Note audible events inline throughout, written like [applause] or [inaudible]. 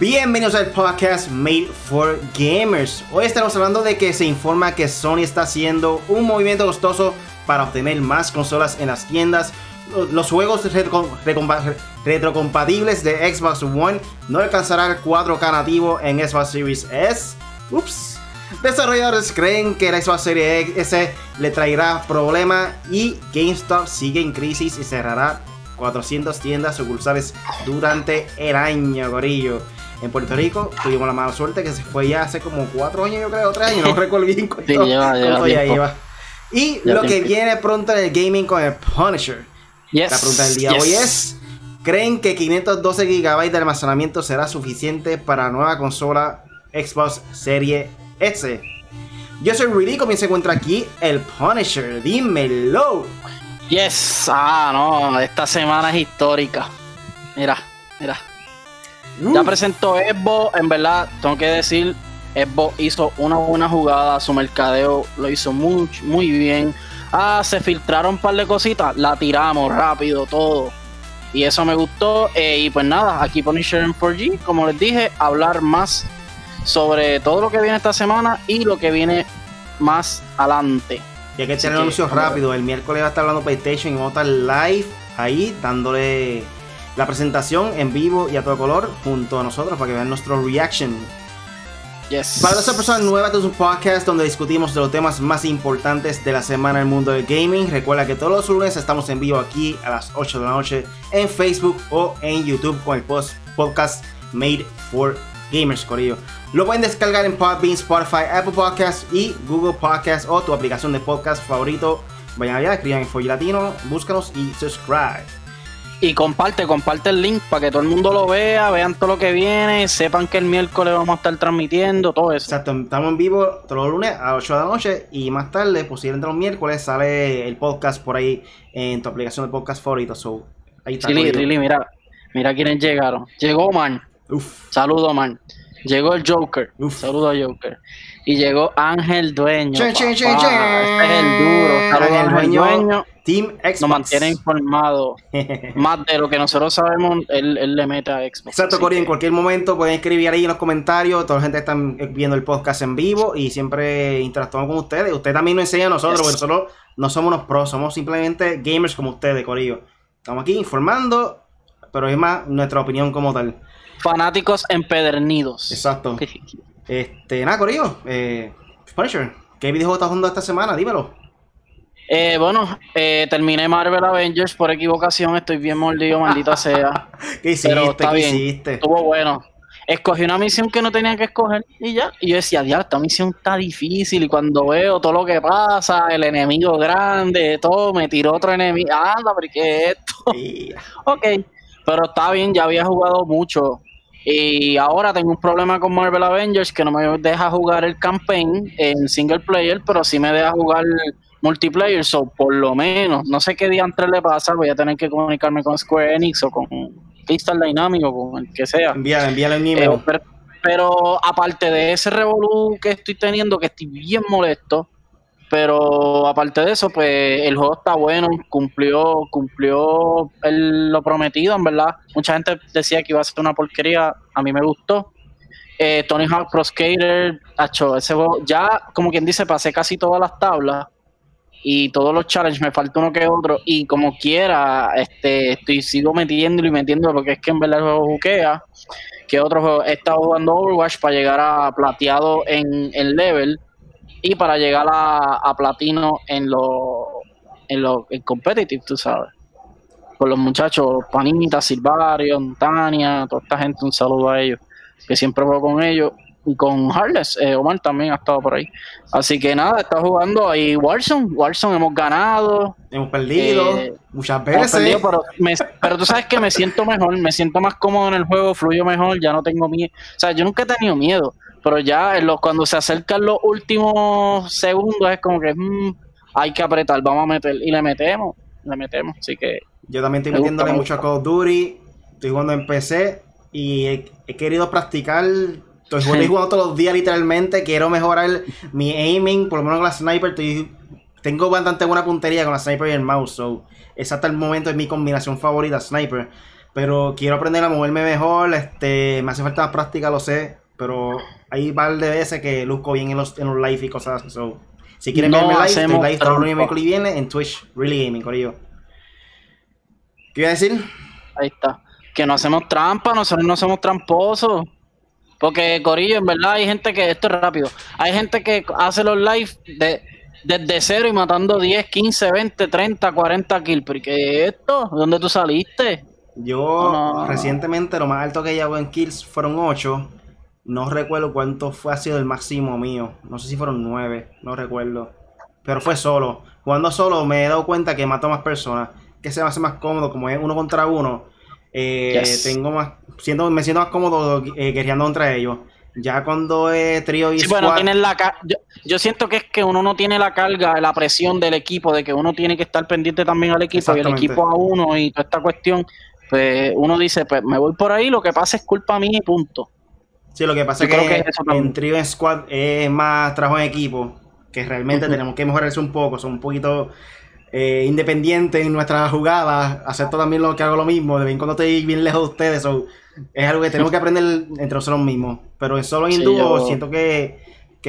Bienvenidos al podcast Made for Gamers. Hoy estamos hablando de que se informa que Sony está haciendo un movimiento costoso para obtener más consolas en las tiendas. Los juegos retrocompatibles de Xbox One no alcanzarán el 4K nativo en Xbox Series S. Ups. Desarrolladores creen que la Xbox Series S le traerá problemas y GameStop sigue en crisis y cerrará 400 tiendas sucursales durante el año, gorillo. En Puerto Rico tuvimos la mala suerte que se fue ya hace como 4 años, yo creo, 3 años, no [laughs] recuerdo bien cuánto, Sí, lleva, lleva ya tiempo. lleva. Y Ya lo que viene pronto en el gaming con el Punisher. Yes, La pregunta del día de yes. hoy es: ¿Creen que 512 GB de almacenamiento será suficiente para la nueva consola Xbox Serie S? Yo soy Rudy, comienza se encuentra aquí el Punisher. Dímelo. Yes, ah, no, esta semana es histórica. Mira, mira. Ya presentó Xbox, en verdad, tengo que decir, Xbox hizo una buena jugada, su mercadeo lo hizo muy, muy bien. Ah, se filtraron un par de cositas, la tiramos rápido, todo. Y eso me gustó. eh, y pues nada, aquí Punisher en 4G, como les dije, hablar más sobre todo lo que viene esta semana y lo que viene más adelante. Y hay que tener anuncios rápido. El miércoles va a estar hablando PlayStation y vamos a estar live ahí dándole la presentación en vivo y a todo color junto a nosotros para que vean nuestro reaction. Yes. Para las personas nuevas, este es un podcast donde discutimos de los temas más importantes de la semana en el mundo del gaming. Recuerda que todos los lunes estamos en vivo aquí a las 8 de la noche en Facebook o en YouTube con el post- podcast Made for Gamers, Corillo. Lo pueden descargar en Podbean, Spotify, Apple Podcasts y Google Podcasts o tu aplicación de podcast favorito. Vayan allá, escriban en Foy Latino, búscanos y subscribe. Y comparte, comparte el link para que todo el mundo lo vea, vean todo lo que viene, sepan que el miércoles vamos a estar transmitiendo todo eso. Exacto, estamos en vivo todos los lunes a 8 de la noche y más tarde, posiblemente los miércoles, sale el podcast por ahí en tu aplicación de podcast favorito. So, ahí está. Rili, mira, mira quiénes llegaron. Llegó Man, Uf, saludo Man. Llegó el Joker, Uf. saludo a Joker. Y llegó Ángel Dueño. Chin, papá. chin. Este es el duro. Saludo Ángel Ángel Dueño. Dueño. Team Xbox. Nos mantiene informados. [laughs] Más de lo que nosotros sabemos, él, él le mete a Xbox. Exacto, Cory, en cualquier momento pueden escribir ahí en los comentarios. Toda la gente está viendo el podcast en vivo y siempre interactuamos con ustedes. Ustedes también nos enseñan a nosotros, Yes. porque nosotros no somos unos pros, somos simplemente gamers como ustedes, Corillo. Estamos aquí informando, pero es más nuestra opinión como tal. Fanáticos empedernidos. Exacto. Este, nada, Corillo. Eh, Punisher, ¿qué videojuego estás jugando esta semana? Dímelo. Eh, bueno, eh, terminé Marvel Avengers por equivocación, estoy bien mordido, [laughs] maldita sea. ¿Qué hiciste? Pero está ¿Qué bien. hiciste? Estuvo bueno. Escogí una misión que no tenía que escoger y ya. Y yo decía, diablo, esta misión está difícil. Y cuando veo todo lo que pasa, el enemigo grande, todo, me tiró otro enemigo. Anda, pero ¿qué es esto? [laughs] [laughs] Ok, pero está bien, ya había jugado mucho. Y ahora tengo un problema con Marvel Avengers que no me deja jugar el campaign en single player, pero sí me deja jugar multiplayer. So, por lo menos, no sé qué día entre le pasa, voy a tener que comunicarme con Square Enix o con Crystal Dynamics o con el que sea. Envíale, envíale un Eh, email. pero, pero aparte de ese revolú que estoy teniendo, que estoy bien molesto, pero aparte de eso, pues el juego está bueno, cumplió, cumplió el- lo prometido, en verdad. Mucha gente decía que iba a ser una porquería, a mí me gustó. Eh, Tony Hawk Pro Skater, acho, ese juego, ya como quien dice, pasé casi todas las tablas y todos los challenges, me falta uno que otro, y como quiera, este, estoy sigo metiéndolo y metiéndolo porque es que en verdad el juego juquea. Que otro juego, he estado jugando Overwatch para llegar a plateado en el level y para llegar a, a platino en lo, en lo en competitive, tú sabes. Con los muchachos, Panita, Silvario, Tania, toda esta gente, un saludo a ellos, que siempre juego con ellos. Y con Harles, eh, Omar también ha estado por ahí. Así que nada, está jugando ahí Warzone. Warzone hemos ganado. Hemos perdido eh, muchas veces. perdido, pero, me- pero tú sabes que me siento mejor, me siento más cómodo en el juego, fluyo mejor, ya no tengo miedo. O sea, yo nunca he tenido miedo, pero ya en los, cuando se acercan los últimos segundos es como que mm, hay que apretar, vamos a meter. Y le metemos, le metemos. Así que Yo también estoy Me metiéndole me mucho a Call of Duty. Estoy jugando en PC y he, he querido practicar. Estoy jugando, estoy jugando todos los días literalmente. Quiero mejorar mi aiming, por lo menos con la sniper. Estoy, tengo bastante buena puntería con la sniper y el mouse. So, ese hasta el momento es mi combinación favorita, sniper. pero quiero aprender a moverme mejor, este, me hace falta más práctica, lo sé, pero hay un par de veces que luzco bien en los, en los live y cosas así. si quieren verme live, estoy live todo el miércoles viene en Twitch, Really Gaming, corillo. ¿Qué iba a decir? Ahí está. Que no hacemos trampa, nosotros no somos tramposos. Porque, Corillo, en verdad hay gente que, esto es rápido, hay gente que hace los live de, desde cero y matando 10, 15, 20, 30, 40 kills. ¿Pero qué es esto? ¿Dónde tú saliste? Yo recientemente lo más alto que llevo en kills fueron 8. No recuerdo cuánto fue ha sido el máximo mío. No sé si fueron 9, no recuerdo. Pero fue solo. Jugando solo me he dado cuenta que mato más personas. Que se me hace más cómodo como es uno contra uno eh, tengo más, siendo, me siento más cómodo eh, guerreando contra ellos. Ya cuando es trío y sí, bueno, la yo, yo, siento que es que uno no tiene la carga, la presión del equipo, de que uno tiene que estar pendiente también al equipo y el equipo a uno y toda esta cuestión, pues uno dice, pues me voy por ahí, lo que pasa es culpa mía y punto. Sí, lo que pasa es que, en trío en squad es más trabajo en equipo, que realmente tenemos que mejorarse un poco, son un poquito eh, independiente en nuestras jugadas, acepto también lo que hago lo mismo, de vez en cuando estoy bien lejos de ustedes, es algo que tenemos que aprender entre nosotros mismos, pero en solo en dúo siento que,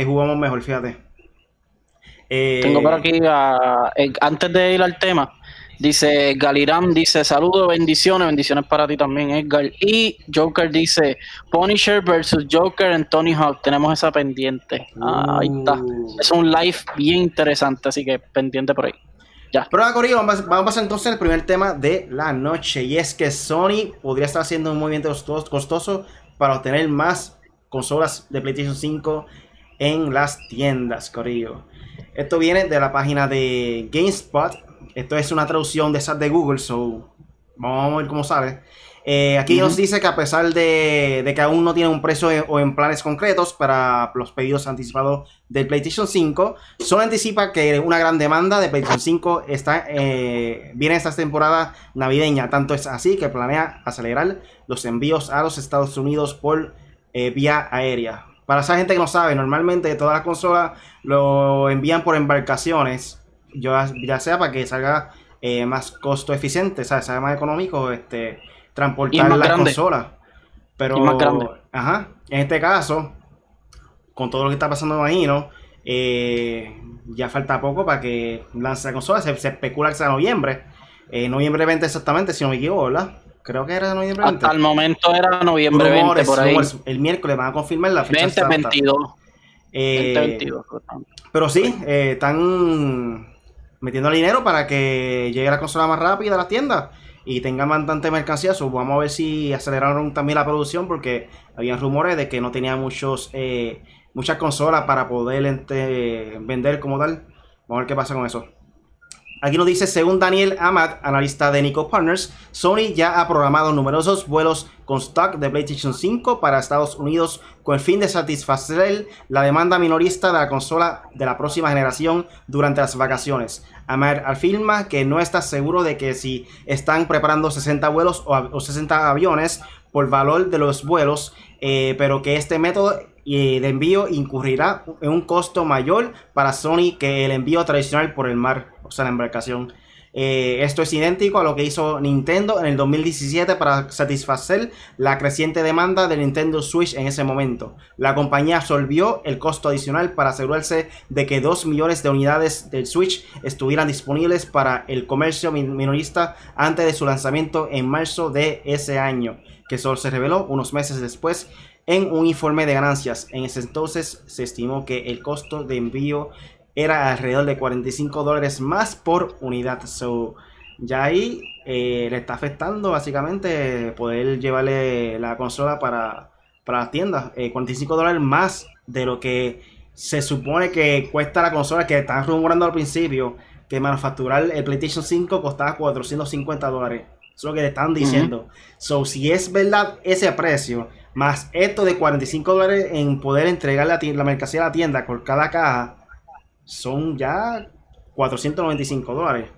jugamos mejor, fíjate. Eh, Tengo por aquí, eh, antes de ir al tema, dice Galiram, dice saludos, bendiciones, bendiciones para ti también, Edgar. Y Joker dice Punisher versus Joker en Tony Hawk, tenemos esa pendiente. ahí está. Uh. Es un live bien interesante, así que pendiente por ahí. Ya. Pero ahora, Corillo, vamos, a pasar entonces al primer tema de la noche. Y es que Sony podría estar haciendo un movimiento costoso para obtener más consolas de PlayStation 5 en las tiendas, Corillo. Esto viene de la página de GameSpot. Esto es una traducción de esas de Google, so vamos a ver cómo sale. Eh, aquí nos dice que a pesar de, que aún no tiene un precio o en planes concretos para los pedidos anticipados del PlayStation 5, solo anticipa que una gran demanda de PlayStation 5 está, eh, viene esta temporada navideña. Tanto es así que planea acelerar los envíos a los Estados Unidos por eh, vía aérea. Para esa gente que no sabe, normalmente todas las consolas lo envían por embarcaciones, ya sea para que salga más costo eficiente, sea, sea más económico, este transportar la consola. Pero, ajá, en este caso, con todo lo que está pasando, imagino, eh, ya falta poco para que lance la consola. Se, especula que sea noviembre. Eh, noviembre 20 exactamente, si no me equivoco, ¿verdad? Creo que era noviembre 20. Hasta el momento era noviembre 20, por ahí. el miércoles van a confirmar la fecha 2022. Eh, pero sí, eh, están metiendo dinero para que llegue la consola más rápida a las tiendas y tengan bastante mercancía. vamos a ver si aceleraron también la producción porque había rumores de que no tenía muchos eh, muchas consolas para poder este, vender como tal. Vamos a ver qué pasa con eso. Aquí nos dice, según Daniel Amat, analista de Nico Partners, Sony ya ha programado numerosos vuelos con stock de PlayStation 5 para Estados Unidos con el fin de satisfacer la demanda minorista de la consola de la próxima generación durante las vacaciones. Amat afirma que no está seguro de que si están preparando 60 vuelos o, 60 aviones por valor de los vuelos, eh, pero que este método de envío incurrirá en un costo mayor para Sony que el envío tradicional por el mar o sea, la embarcación. Eh, esto es idéntico a lo que hizo Nintendo en el 2017 para satisfacer la creciente demanda de Nintendo Switch en ese momento. La compañía absorbió el costo adicional para asegurarse de que 2 millones de unidades del Switch estuvieran disponibles para el comercio minorista antes de su lanzamiento en marzo de ese año, que solo se reveló unos meses después en un informe de ganancias. En ese entonces se estimó que el costo de envío era alrededor de 45 dólares más por unidad. So, ya ahí eh, le está afectando básicamente poder llevarle la consola para, para las tiendas. 45 eh, dólares más de lo que se supone que cuesta la consola que están rumorando al principio que manufacturar el PlayStation 5 costaba 450 dólares. Eso es lo que le están diciendo. So, si es verdad ese precio, más esto de 45 dólares en poder entregar la, la mercancía a la tienda por cada caja, son ya 495 dólares.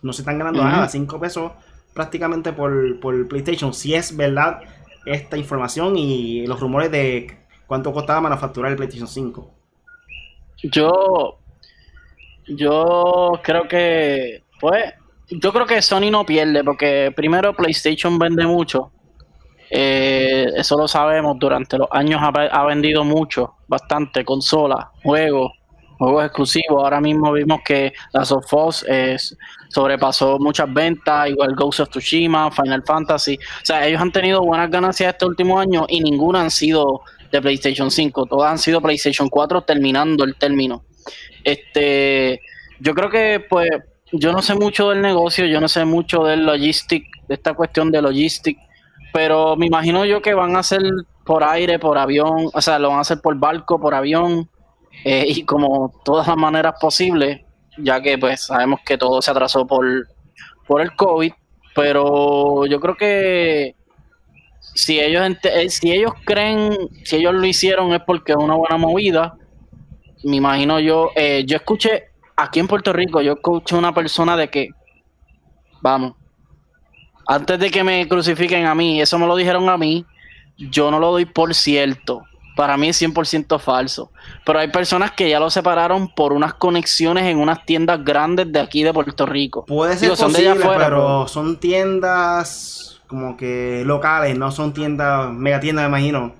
No se están ganando nada, 5 pesos prácticamente por, por PlayStation. Si es verdad esta información y los rumores de cuánto costaba manufacturar el PlayStation 5. Yo, yo creo que, pues, yo creo que Sony no pierde porque primero PlayStation vende mucho. Eh, eso lo sabemos, durante los años ha, vendido mucho, bastante, consolas, juegos, juegos exclusivos. Ahora mismo vimos que la of Us sobrepasó muchas ventas, igual Ghost of Tsushima, Final Fantasy. O sea, ellos han tenido buenas ganancias este último año y ninguna han sido de PlayStation 5. Todas han sido PlayStation 4 terminando el término. Este, yo creo que pues yo no sé mucho del negocio, yo no sé mucho del logistic, de esta cuestión de logistic, pero me imagino yo que van a hacer por aire, por avión, o sea, lo van a hacer por barco, por avión, eh, y como todas las maneras posibles, ya que pues sabemos que todo se atrasó por, por el COVID, pero yo creo que si ellos eh, si ellos creen, si ellos lo hicieron es porque es una buena movida, me imagino yo, eh, yo escuché aquí en Puerto Rico yo escuché una persona de que, vamos, antes de que me crucifiquen a mí, eso me lo dijeron a mí, yo no lo doy por cierto. Para mí es 100% falso. Pero hay personas que ya lo separaron por unas conexiones en unas tiendas grandes de aquí de Puerto Rico. Puede ser posible, pero son tiendas como que locales, no son tiendas, mega tiendas, me imagino.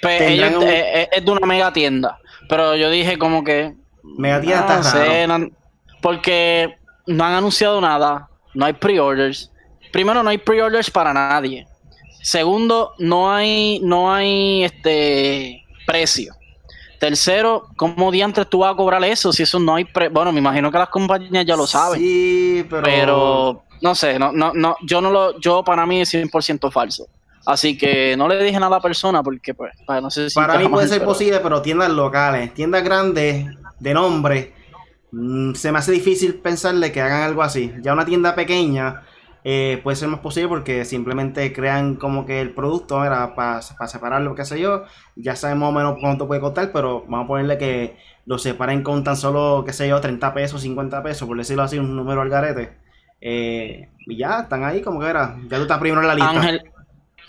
Pues ellos, eh, eh, es de una mega tienda. Pero yo dije como que Mega está porque no han anunciado nada, no hay pre-orders. Primero, no hay pre-orders para nadie. Segundo, no hay, no hay este precio. Tercero, ¿cómo diantres tú vas a cobrar eso? Si eso no hay pre Bueno, me imagino que las compañías ya lo saben. Sí, pero. Pero no sé, no, no, no, yo no lo, yo para mí es 100% falso. Así que no le dije nada a la persona porque, pues, no sé si. Para mí puede ser posible, pero tiendas locales, tiendas grandes, de nombre, mm, se me hace difícil pensarle que hagan algo así. Ya una tienda pequeña eh, puede ser más posible porque simplemente crean como que el producto era para separarlo, qué sé yo. Ya sabemos más o menos cuánto puede costar, pero vamos a ponerle que lo separen con tan solo, qué sé yo, 30 pesos, 50 pesos, por decirlo así, un número al garete. Eh, y ya, están ahí como que era. Ya tú estás primero en la lista. Ángel,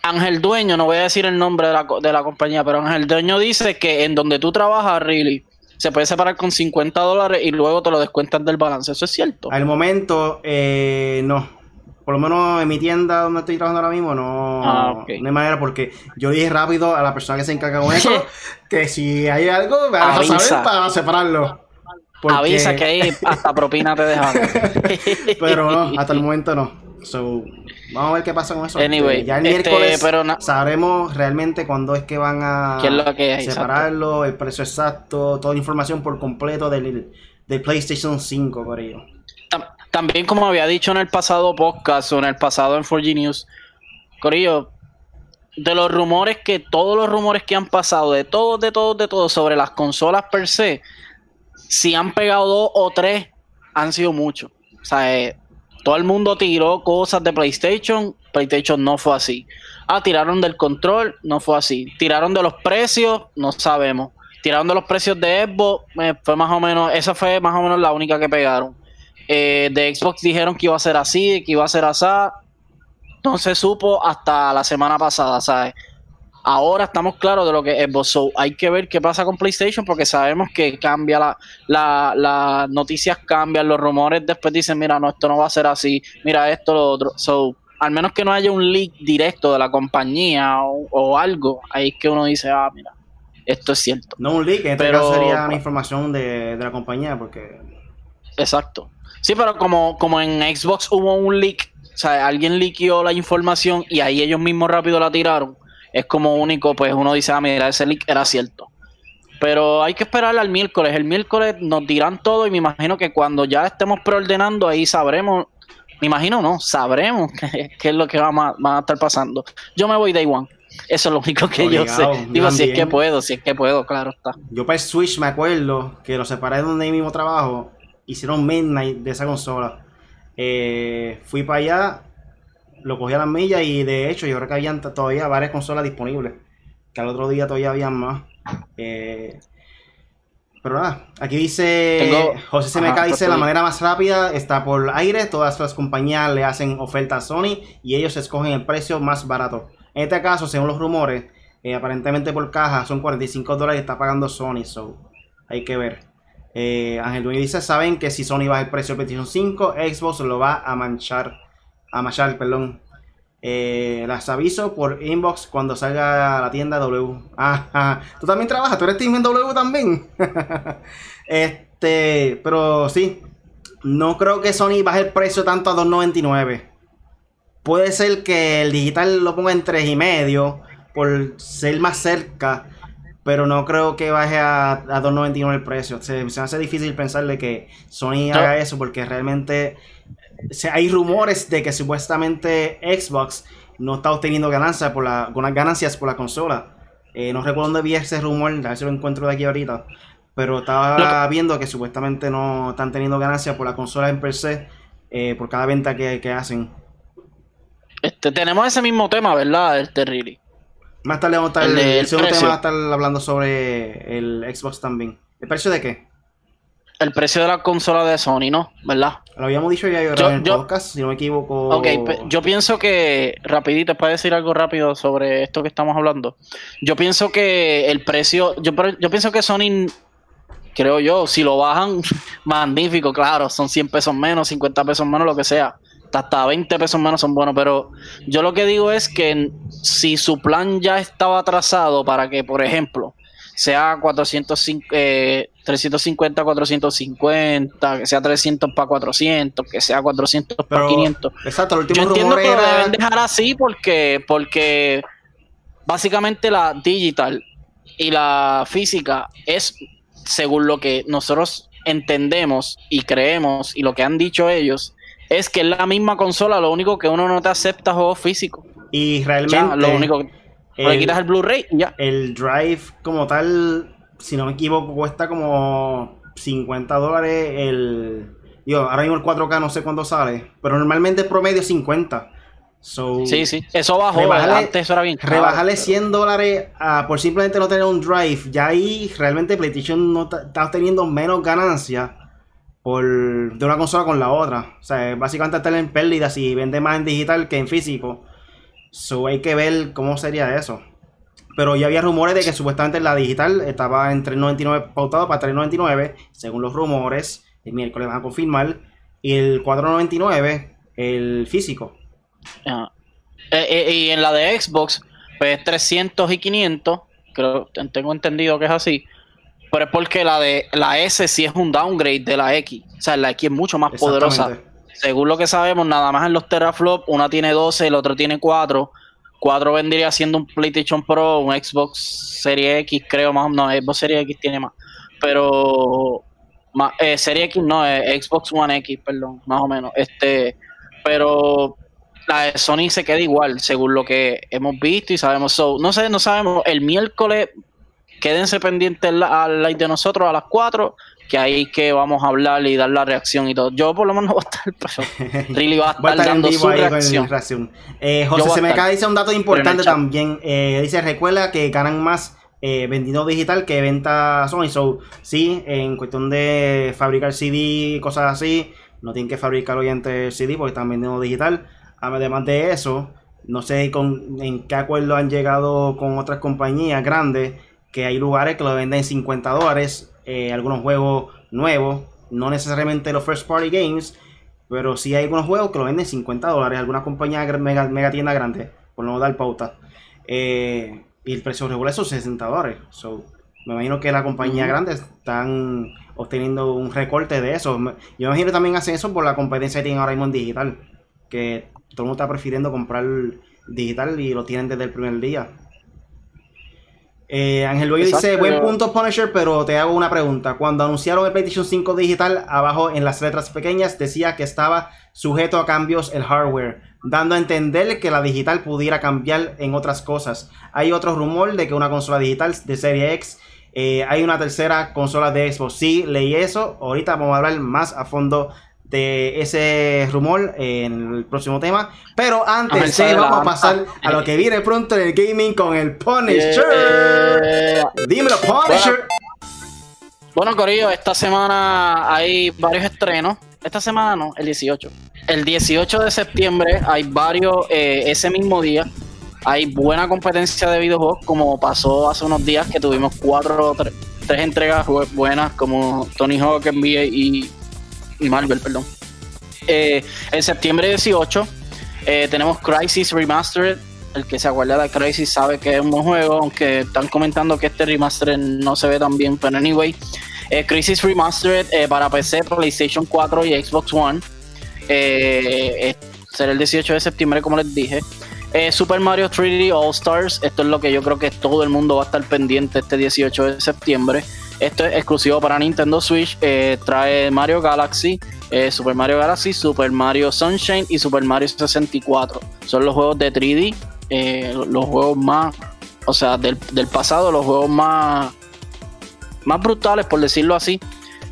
Ángel Dueño, no voy a decir el nombre de la, de la compañía, pero Ángel Dueño dice que en donde tú trabajas, really, se puede separar con 50 dólares y luego te lo descuentan del balance. ¿Eso es cierto? Al momento, eh, no. Por lo menos en mi tienda donde estoy trabajando ahora mismo, no, ah, no hay manera porque yo dije rápido a la persona que se encarga con eso [laughs] que si hay algo, me vas a saber para separarlo. Avisa que ahí hasta propina te dejan. [laughs] Pero no, hasta el momento no. So, vamos a ver qué pasa con eso. Anyway, ya el este, miércoles sabremos realmente cuándo es que van a separarlo, el precio exacto, toda la información por completo del, PlayStation 5, por ello. También, como había dicho en el pasado podcast o en el pasado en 4G News, Corillo, de los rumores que, todos los rumores que han pasado, de todos, de todos, de todos, sobre las consolas per se, si han pegado dos o tres, han sido muchos. O sea, eh, todo el mundo tiró cosas de PlayStation, PlayStation no fue así. Ah, tiraron del control, no fue así. Tiraron de los precios, no sabemos. Tiraron de los precios de Xbox, eh, fue más o menos, esa fue más o menos la única que pegaron. Eh, de Xbox dijeron que iba a ser así, que iba a ser así. No se supo hasta la semana pasada, ¿sabes? Ahora estamos claros de lo que es Xbox. hay que ver qué pasa con PlayStation porque sabemos que cambia la, la, las noticias cambian, los rumores después dicen, mira, no, esto no va a ser así, mira esto, lo otro. So, al menos que no haya un leak directo de la compañía o, algo, ahí es que uno dice, ah, mira, esto es cierto. No un leak, en este pero, sería una información de, de la compañía porque... Exacto. Sí, pero como, como en Xbox hubo un leak, o sea, alguien liqueó la información y ahí ellos mismos rápido la tiraron es como único, pues uno dice, ah, mira, ese leak era cierto. Pero hay que esperar al miércoles. El miércoles nos dirán todo y me imagino que cuando ya estemos preordenando, ahí sabremos. Me imagino, no, sabremos [laughs] qué, es lo que va a, estar pasando. Yo me voy day one. Eso es lo único que yo sé. Digo, si es que puedo, si es que puedo, claro está. Yo para el Switch me acuerdo que lo separé de donde mismo trabajo. Hicieron Midnight de esa consola. Eh, fui para allá lo cogí a las millas y de hecho yo creo que habían todavía varias consolas disponibles. Que al otro día todavía habían más. Eh, pero nada, aquí dice José CMK dice la manera más rápida está por aire, todas las compañías le hacen oferta a Sony y ellos escogen el precio más barato. En este caso, según los rumores, eh, aparentemente por caja son 45 dólares y está pagando Sony, so hay que ver. Eh, Ángel dice, saben que si Sony baja el precio de PlayStation 5, Xbox lo va a manchar, a manchar, perdón. Eh, las aviso por inbox cuando salga a la tienda W. [laughs] Ah, tú también trabajas, tú eres Team en W también. [laughs] este, pero sí, no creo que Sony baje el precio tanto a 2.99. Puede ser que el digital lo ponga en 3.5 por ser más cerca. Pero no creo que baje a, a 2.99 el precio. Se, me hace difícil pensarle que Sony haga eso porque realmente hay rumores de que supuestamente Xbox no está obteniendo ganancias por la, ganancias por la consola. Eh, no recuerdo dónde vi ese rumor, a ver si lo encuentro de aquí ahorita. Pero estaba viendo que supuestamente no están teniendo ganancias por la consola en per se, eh, por cada venta que, hacen. Este, tenemos ese mismo tema, ¿verdad? Este really. Más tarde vamos a estar, el, segundo tema va a estar hablando sobre el Xbox también. ¿El precio de qué? El precio de la consola de Sony, ¿no? ¿Verdad? Lo habíamos dicho ya yo, en el podcast, si no me equivoco. Ok, yo pienso que, rapidito, para decir algo rápido sobre esto que estamos hablando. Yo pienso que el precio, yo, yo pienso que Sony creo yo, si lo bajan, [laughs] magnífico, claro, son 100 pesos menos, 50 pesos menos, lo que sea. Hasta 20 pesos menos son buenos, pero yo lo que digo es que si su plan ya estaba trazado para que, por ejemplo, sea 405, 350, 450, que sea 300 para 400, que sea 400 para 500. Exacto, el último Yo entiendo que lo deben dejar así porque, porque básicamente la digital y la física es según lo que nosotros entendemos y creemos y lo que han dicho ellos, es que es la misma consola, lo único que uno no te acepta juegos físicos. Y realmente. lo único que. El, quitas el Blu-ray ya. El Drive, como tal, si no me equivoco, cuesta como 50 dólares. El. Yo, ahora mismo el 4K no sé cuándo sale, pero normalmente el promedio es 50 sí, sí, eso bajó, antes eso era bien Rebajarle 100 dólares por simplemente no tener un drive, ya ahí realmente PlayStation no está obteniendo menos ganancias por, de una consola con la otra. O sea, básicamente estar en pérdidas si vende más en digital que en físico. So hay que ver cómo sería eso. Pero ya había rumores de que supuestamente la digital estaba en 3.99 pautado para 3.99, según los rumores. El miércoles van a confirmar. Y el 4.99 el físico. Eh, eh, y en la de Xbox, pues 300 y 500, creo, tengo entendido que es así, pero es porque la de la S sí es un downgrade de la X, o sea, la X es mucho más poderosa. Según lo que sabemos, nada más en los teraflop, una tiene 12, el otro tiene 4. 4 vendría siendo un PlayStation Pro, un Xbox Serie X, creo más, no, Xbox Serie X tiene más, pero eh, Serie X no, Xbox One X, perdón, más o menos. Este, pero la de Sony se queda igual, según lo que hemos visto y sabemos. no sé, no sabemos. El miércoles, quédense pendientes al live de nosotros a las 4, que ahí que vamos a hablar y dar la reacción y todo. Yo por lo menos voy a estar, [laughs] pero Really va a estar, dando su reacción. Eh, José Semeca dice un dato importante también. Eh, dice, recuerda que ganan más eh, vendiendo digital que venta Sony. So, sí, en cuestión de fabricar CD, cosas así, no tienen que fabricar oyente CD porque están vendiendo digital. Además de eso, no sé con, en qué acuerdo han llegado con otras compañías grandes, que hay lugares que lo venden 50 dólares, eh, algunos juegos nuevos, no necesariamente los first party games, pero sí hay algunos juegos que lo venden 50 dólares, algunas compañías mega, mega tiendas grandes, por no dar pauta. Eh, y el precio regular son 60 dólares. me imagino que las compañías grandes están obteniendo un recorte de eso. Yo me imagino que también hacen eso por la competencia que tienen ahora mismo en digital. Que todo el mundo está prefiriendo comprar digital y lo tienen desde el primer día. Eh, Ángel Boyo dice, buen punto Punisher, pero te hago una pregunta. Cuando anunciaron el PlayStation 5 digital, abajo en las letras pequeñas decía que estaba sujeto a cambios el hardware, dando a entender que la digital pudiera cambiar en otras cosas. Hay otro rumor de que una consola digital de serie X, eh, hay una tercera consola de Xbox. Sí, leí eso. Ahorita vamos a hablar más a fondo de ese rumor en el próximo tema. Pero antes vamos a pasar a lo que viene pronto en el gaming con el Punisher. Dímelo, Punisher. Bueno, Corillo, esta semana hay varios estrenos. Esta semana no, el 18. El 18 de septiembre hay varios, eh, ese mismo día, hay buena competencia de videojuegos, como pasó hace unos días que tuvimos cuatro, tres entregas buenas como Tony Hawk, NBA y Marvel, perdón. Eh, en septiembre 18 eh, tenemos Crisis Remastered. El que se acuerda de Crisis sabe que es un buen juego, aunque están comentando que este remaster no se ve tan bien, pero anyway. Eh, Crisis Remastered para PC, PlayStation 4 y Xbox One. será el 18 de septiembre, como les dije. Super Mario 3D All Stars, esto es lo que yo creo que todo el mundo va a estar pendiente este 18 de septiembre. Esto es exclusivo para Nintendo Switch. trae Mario Galaxy, eh, Super Mario Galaxy, Super Mario Sunshine y Super Mario 64. Son los juegos de 3D, eh, los juegos más, o sea, del, pasado, los juegos más, más brutales, por decirlo así.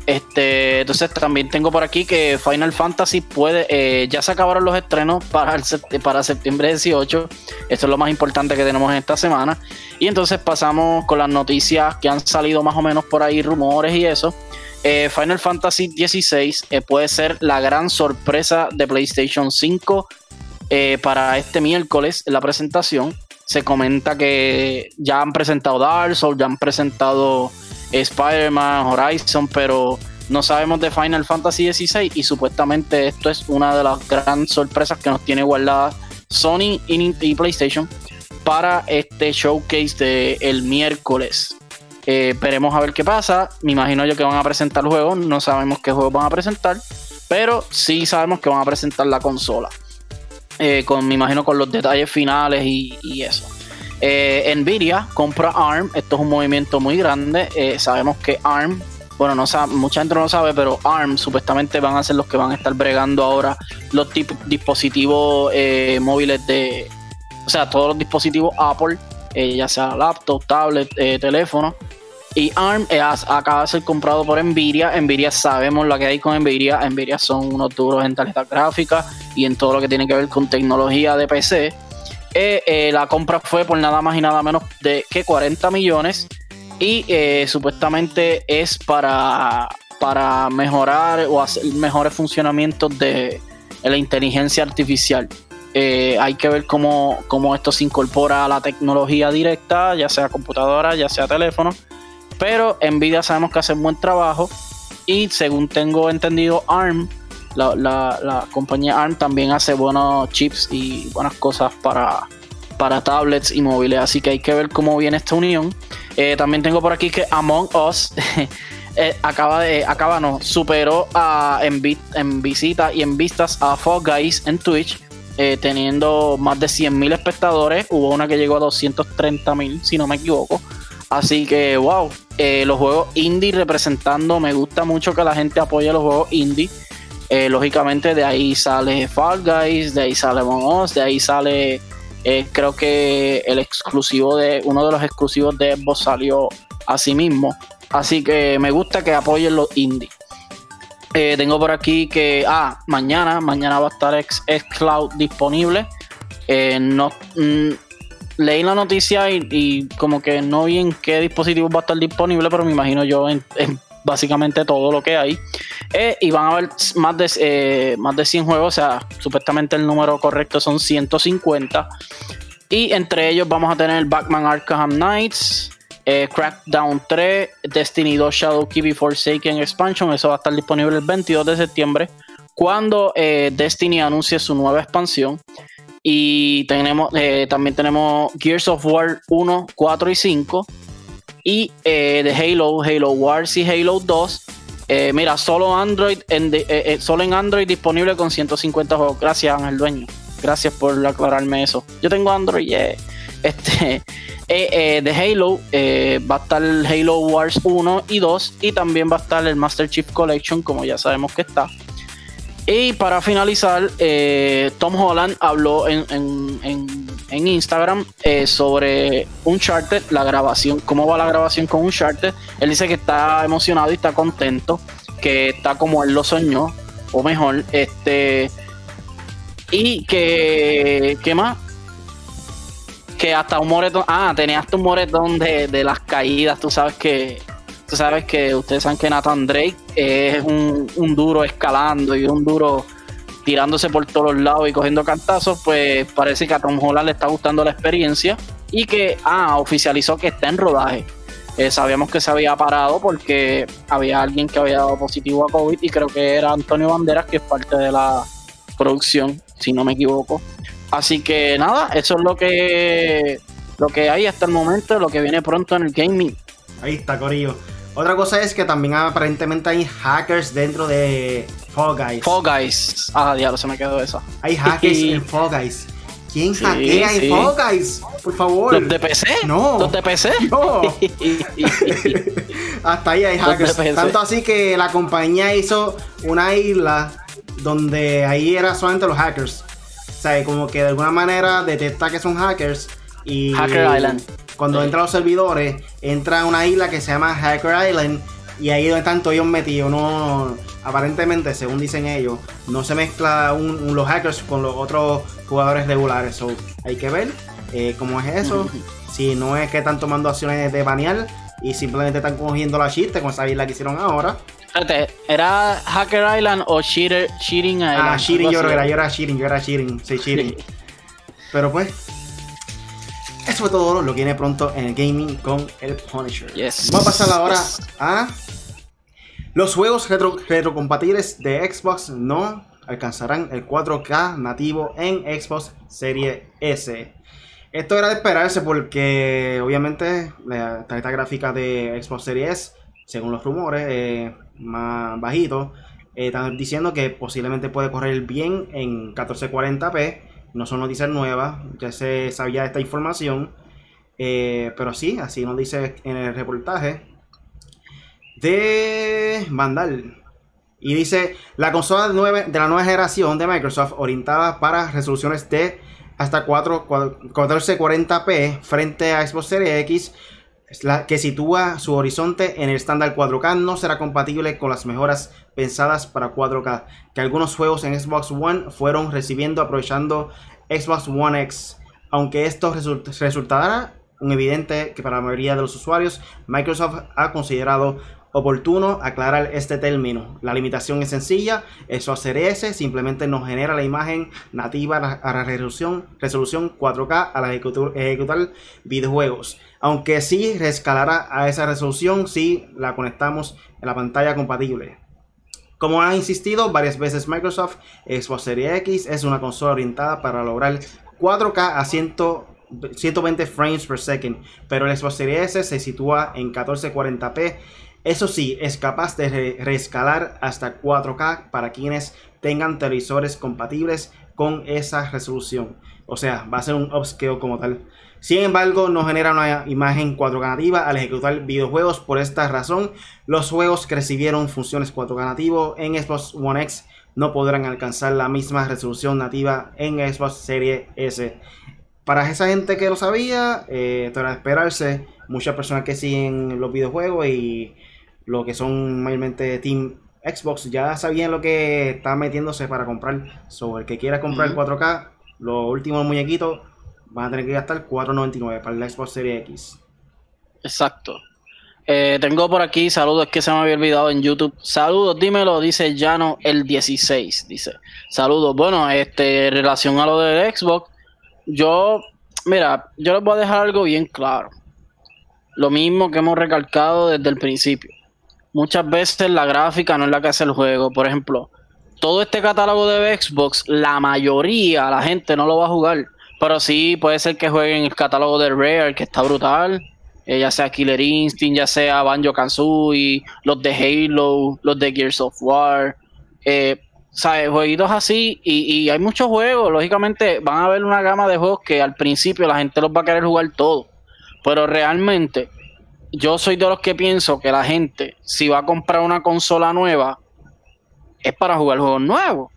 Este, entonces también tengo por aquí que Final Fantasy puede, eh, ya se acabaron los estrenos para, para septiembre 18. Esto es lo más importante que tenemos en esta semana. Y entonces pasamos con las noticias que han salido más o menos por ahí, rumores y eso. Eh, Final Fantasy XVI eh, puede ser la gran sorpresa de PlayStation 5 eh, para este miércoles la presentación. Se comenta que ya han presentado Dark Souls, ya han presentado Spider-Man, Horizon, pero no sabemos de Final Fantasy XVI y supuestamente esto es una de las grandes sorpresas que nos tiene guardada Sony y, PlayStation para este showcase del el miércoles. Eh, veremos a ver qué pasa. Me imagino yo que van a presentar juegos. No sabemos qué juegos van a presentar. Pero sí sabemos que van a presentar la consola. Eh, con, me imagino con los detalles finales y, eso. Eh, Nvidia compra ARM. Esto es un movimiento muy grande. sabemos que ARM, bueno, no sabe, mucha gente no lo sabe, pero ARM supuestamente van a ser los que van a estar bregando ahora los dispositivos móviles de, o sea, todos los dispositivos Apple, ya sea laptop, tablet, teléfono. Y ARM acaba de ser comprado por Nvidia. Nvidia sabemos lo que hay con Nvidia. Nvidia son unos duros en tarjetas gráficas y en todo lo que tiene que ver con tecnología de PC. Eh, eh, la compra fue por nada más y nada menos de que 40 millones. Y eh, supuestamente es para, para mejorar o hacer mejores funcionamientos de la inteligencia artificial. hay que ver cómo, cómo, esto se incorpora a la tecnología directa, ya sea computadora, ya sea teléfono. Pero Nvidia sabemos que hace un buen trabajo. Y según tengo entendido, ARM, la, compañía ARM también hace buenos chips y buenas cosas para, para tablets y móviles. Así que hay que ver cómo viene esta unión. Eh, también tengo por aquí que Among Us [laughs] eh, acaba de, acaba no, superó a, en, en visita y en vistas a Fall Guys en Twitch. Eh, teniendo más de 100.000 espectadores. Hubo una que llegó a 230.000, si no me equivoco. Así que, wow, los juegos indie representando, me gusta mucho que la gente apoye los juegos indie. Eh, lógicamente de ahí sale Fall Guys, de ahí sale Among de ahí sale, eh, creo que el exclusivo de, uno de los exclusivos de Xbox salió a sí mismo. Así que me gusta que apoyen los indie. tengo por aquí que, ah, mañana, mañana va a estar Xcloud disponible. no, mm, leí la noticia y, como que no vi en qué dispositivo va a estar disponible, pero me imagino yo en, básicamente todo lo que hay. Eh, y van a haber más de, eh, más de 100 juegos, o sea, supuestamente el número correcto son 150. Y entre ellos vamos a tener Batman Arkham Knights, eh, Crackdown 3, Destiny 2 Shadowkeep Forsaken Expansion. Eso va a estar disponible el 22 de septiembre, cuando Destiny anuncie su nueva expansión. Y eh, también tenemos Gears of War 1, 4 y 5. Y eh, de Halo, Halo Wars y Halo 2. Eh, mira, solo Android en solo en Android disponible con 150 juegos. Gracias, Ángel Dueño. Gracias por aclararme eso. Yo tengo Android, [laughs] Este, de Halo va a estar el Halo Wars 1 y 2 y también va a estar el Master Chief Collection, como ya sabemos que está. Y para finalizar, eh, Tom Holland habló en, Instagram eh, sobre Uncharted, la grabación, cómo va la grabación con Uncharted. Él dice que está emocionado y está contento, que está como él lo soñó, o mejor, este. Y que. ¿Qué más? Que hasta un moretón. Ah, tenía hasta un moretón de, las caídas, tú sabes que sabes que ustedes saben que Nathan Drake es un, duro escalando y un duro tirándose por todos lados y cogiendo cantazos, pues parece que a Tom Holland le está gustando la experiencia y que, ah, oficializó que está en rodaje. Eh, sabíamos que se había parado porque había alguien que había dado positivo a COVID y creo que era Antonio Banderas, que es parte de la producción, si no me equivoco. Así que nada, eso es lo que, lo que hay hasta el momento, lo que viene pronto en el gaming. Ahí está, Corillo. Otra cosa es que también aparentemente hay hackers dentro de Fall Guys. Fall Guys. Ah, diablo, se me quedó esa. Hay hackers [laughs] en Fall Guys. ¿Quién hackea en Fall Guys? Por favor. ¿Los de PC? No. ¿Los de PC? [laughs] No. [laughs] Hasta ahí hay hackers. Tanto así que la compañía hizo una isla donde ahí era solamente los hackers. O sea, como que de alguna manera detecta que son hackers y... Hacker Island. Cuando entra a los servidores, entra a una isla que se llama Hacker Island y ahí donde están todos ellos metidos. No, aparentemente, según dicen ellos, no se mezcla los hackers con los otros jugadores regulares. So, hay que ver eh, cómo es eso. Si no es que están tomando acciones de banear y simplemente están cogiendo la chiste con esa isla que hicieron ahora. ¿era Hacker Island o Cheater, Cheating Island? Ah, Cheating, yo era, yo era Cheating, yo era Cheating, sí, Cheating. Pero pues, eso fue todo lo que viene pronto en el gaming con el Punisher. Vamos a pasar ahora a los juegos retro, retrocompatibles de Xbox no alcanzarán el 4K nativo en Xbox Series S. Esto era de esperarse porque obviamente la tarjeta gráfica de Xbox Series S, según los rumores, es más bajito. Eh, están diciendo que posiblemente puede correr bien en 1440p. No son noticias nuevas, ya se sabía esta información. Eh, pero sí, así nos dice en el reportaje de Vandal. Y dice, la consola de, de la nueva generación de Microsoft orientada para resoluciones de hasta 4, 1440p frente a Xbox Series X, que sitúa su horizonte en el estándar 4K, no será compatible con las mejoras pensadas para 4K que algunos juegos en Xbox One fueron recibiendo aprovechando Xbox One X. Aunque esto resultará un evidente que para la mayoría de los usuarios, Microsoft ha considerado oportuno aclarar este término. La limitación es sencilla, eso hacer ese simplemente nos genera la imagen nativa a la resolución, resolución 4K a la ejecutar, videojuegos. Aunque sí rescalará a esa resolución si la conectamos en la pantalla compatible. Como ha insistido varias veces Microsoft, Xbox Series X es una consola orientada para lograr 4K a 120 frames per second, pero el Xbox Series S se sitúa en 1440p eso sí, es capaz de reescalar hasta 4K para quienes tengan televisores compatibles con esa resolución. O sea, va a ser un upscale como tal. Sin embargo, no genera una imagen 4K nativa al ejecutar videojuegos. Por esta razón, los juegos que recibieron funciones 4K nativo en Xbox One X no podrán alcanzar la misma resolución nativa en Xbox Series S. Para esa gente que lo sabía, eh, de esperarse. Muchas personas que siguen los videojuegos y lo que son mayormente Team Xbox, ya sabían lo que está metiéndose para comprar. Sobre el que quiera comprar el 4K, los últimos muñequitos van a tener que gastar 4.99 para el Xbox Series X. Exacto. Eh, tengo por aquí saludos que se me había olvidado en YouTube. Saludos, dímelo, dice Llano el 16. Dice, saludos. Bueno, este, en relación a lo del Xbox, yo, mira, yo les voy a dejar algo bien claro. Lo mismo que hemos recalcado desde el principio muchas veces la gráfica no es la que hace el juego. Por ejemplo, todo este catálogo de Xbox, la mayoría, la gente no lo va a jugar. Pero sí puede ser que jueguen el catálogo de Rare, que está brutal. Eh, ya sea Killer Instinct, ya sea Banjo Kazooie, los de Halo, los de Gears of War. Eh, ¿sabes? Jueguitos así. Y, y hay muchos juegos. Lógicamente van a haber una gama de juegos que al principio la gente los va a querer jugar todo. Pero realmente yo soy de los que pienso que la gente, si va a comprar una consola nueva, es para jugar juegos nuevos.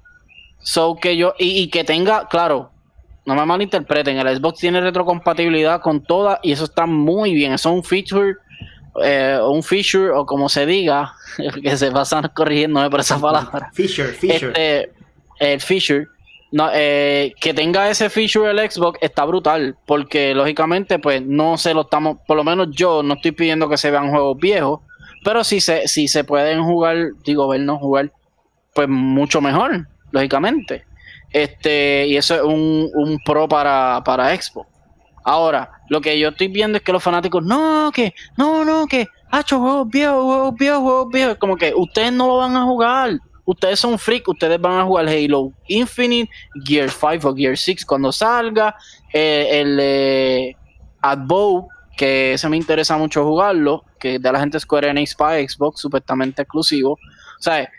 So que yo, y, que tenga, claro, no me malinterpreten, el Xbox tiene retrocompatibilidad con todas y eso está muy bien. Eso es un feature, eh, un feature, o como se diga, [laughs] que se pasan corrigiendo por esa palabra. Feature, feature. Este, el feature no, eh, que tenga ese feature el Xbox está brutal, porque lógicamente, pues no se lo estamos, por lo menos yo no estoy pidiendo que se vean juegos viejos, pero si se, si se pueden jugar, digo, vernos jugar, pues mucho mejor, lógicamente. Este, y eso es un, un pro para, para Xbox. Ahora, lo que yo estoy viendo es que los fanáticos, no, que, no, no, que, hacho, juegos viejos, juegos viejos, juegos viejos. Como que ustedes no lo van a jugar. Ustedes son freak, ustedes van a jugar Halo Infinite, Gear 5 o Gear 6 cuando salga. Eh, el eh, Adbo, que ese me interesa mucho jugarlo, que de la gente Square Enix para Xbox, supuestamente exclusivo. O sea,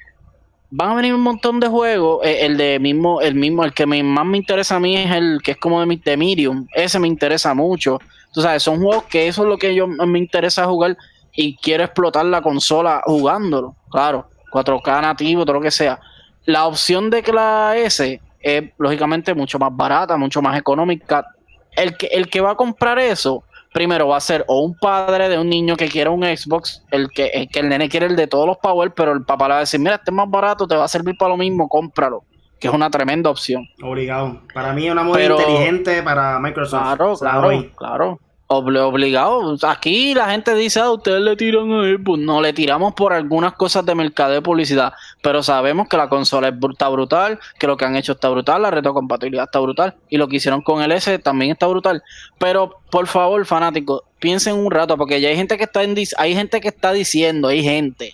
van a venir un montón de juegos. Eh, el de mismo, el mismo, el que más me interesa a mí es el que es como de, de. Ese me interesa mucho. Tú sabes, son juegos que eso es lo que yo me interesa jugar y quiero explotar la consola jugándolo. Claro, 4K nativo, todo lo que sea. La opción de que la S es lógicamente mucho más barata, mucho más económica. El que, el que va a comprar eso primero va a ser o un padre de un niño que quiera un Xbox, el que, el que el nene quiere el de todos los Power, pero el papá le va a decir, mira, este es más barato, te va a servir para lo mismo, cómpralo. Que es una tremenda opción. Obligado. Para mí es una moda inteligente para Microsoft. Claro, claro, claro obligado. Aquí la gente dice, ah, ustedes le tiran a Xbox. No, le tiramos por algunas cosas de mercado de publicidad. Pero sabemos que la consola está brutal, que lo que han hecho está brutal, la retrocompatibilidad está brutal. Y lo que hicieron con el S también está brutal. Pero, por favor, fanáticos, piensen un rato, porque ya hay gente que está en, hay gente que está diciendo, hay gente.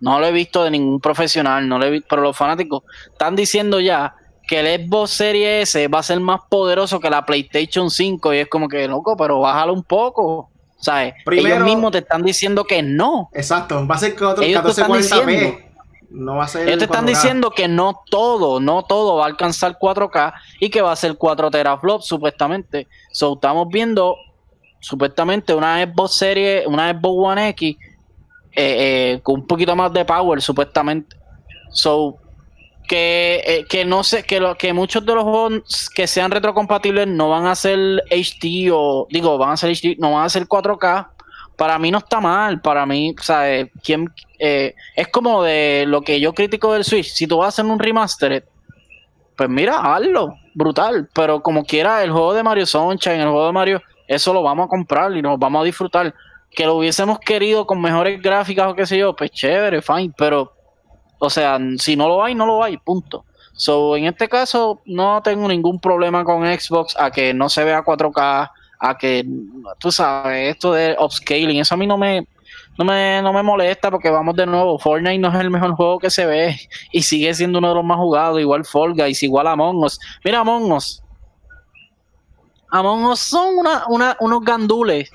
No lo he visto de ningún profesional, no lo he pero los fanáticos están diciendo ya que el Xbox Series S va a ser más poderoso que la PlayStation 5 y es como que loco, pero bájalo un poco. ¿Sabes? Ellos mismos te están diciendo que no. Exacto, va a ser 1440p. No va a ser Ellos te están diciendo que no todo, no todo va a alcanzar 4K y que va a ser 4 teraflops supuestamente. So, estamos viendo supuestamente una Xbox Series, una Xbox One X eh, eh, con un poquito más de power supuestamente. So, que, eh, que no sé, que, lo, que muchos de los juegos que sean retrocompatibles no van a ser HD o, digo, van a ser HD, no van a ser 4K. Para mí no está mal, para mí, o sea, eh, ¿quién, eh, es como de lo que yo critico del Switch. Si tú vas a hacer un remaster, pues mira, hazlo, brutal. Pero como quiera, el juego de Mario Sunshine, el juego de Mario, eso lo vamos a comprar y nos vamos a disfrutar. Que lo hubiésemos querido con mejores gráficas o qué sé yo, pues chévere, fine, pero o sea, si no lo hay, no lo hay, punto. So, en este caso, no tengo ningún problema con Xbox a que no se vea 4K, a que, tú sabes, esto de upscaling, eso a mí no me, no me, no me molesta porque vamos de nuevo, Fortnite no es el mejor juego que se ve y sigue siendo uno de los más jugados, igual Fall Guys, igual Among Us. Mira Among Us. Among Us son una, una, unos gandules,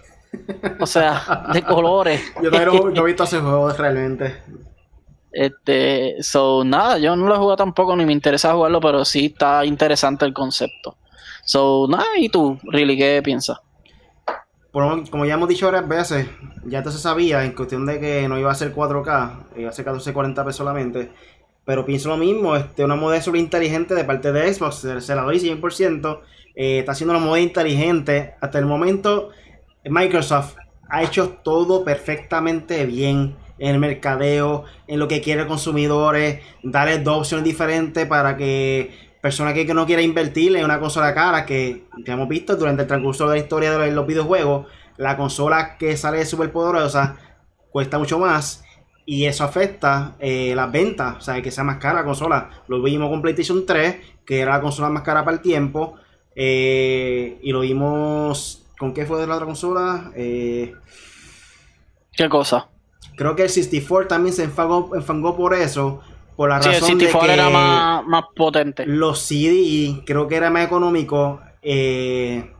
o sea, de [laughs] colores. Yo no, he visto ese juego realmente. Este, so, nada, yo no lo he jugado tampoco, ni me interesa jugarlo, pero sí está interesante el concepto. So, nada, ¿y tú, Really, qué piensas? como ya hemos dicho varias veces, ya esto se sabía en cuestión de que no iba a ser 4K, iba a ser 1440p solamente. Pero pienso lo mismo, este, una moda súper inteligente de parte de Xbox, se, la doy 100%. Eh, está haciendo una moda inteligente. Hasta el momento, Microsoft ha hecho todo perfectamente bien en el mercadeo, en lo que quiere el consumidor, darle dos opciones diferentes para que personas que, no quiera invertir en una consola cara, que, que, hemos visto durante el transcurso de la historia de los videojuegos, la consola que sale súper poderosa cuesta mucho más y eso afecta eh, las ventas, o sea, que sea más cara la consola. Lo vimos con PlayStation 3, que era la consola más cara para el tiempo, eh, y lo vimos, ¿con qué fue de la otra consola? Eh, ¿Qué cosa? Creo que el 64 también se enfangó, por eso. Por la razón el 64 era más, potente. Los CD creo que era más económico. Eh,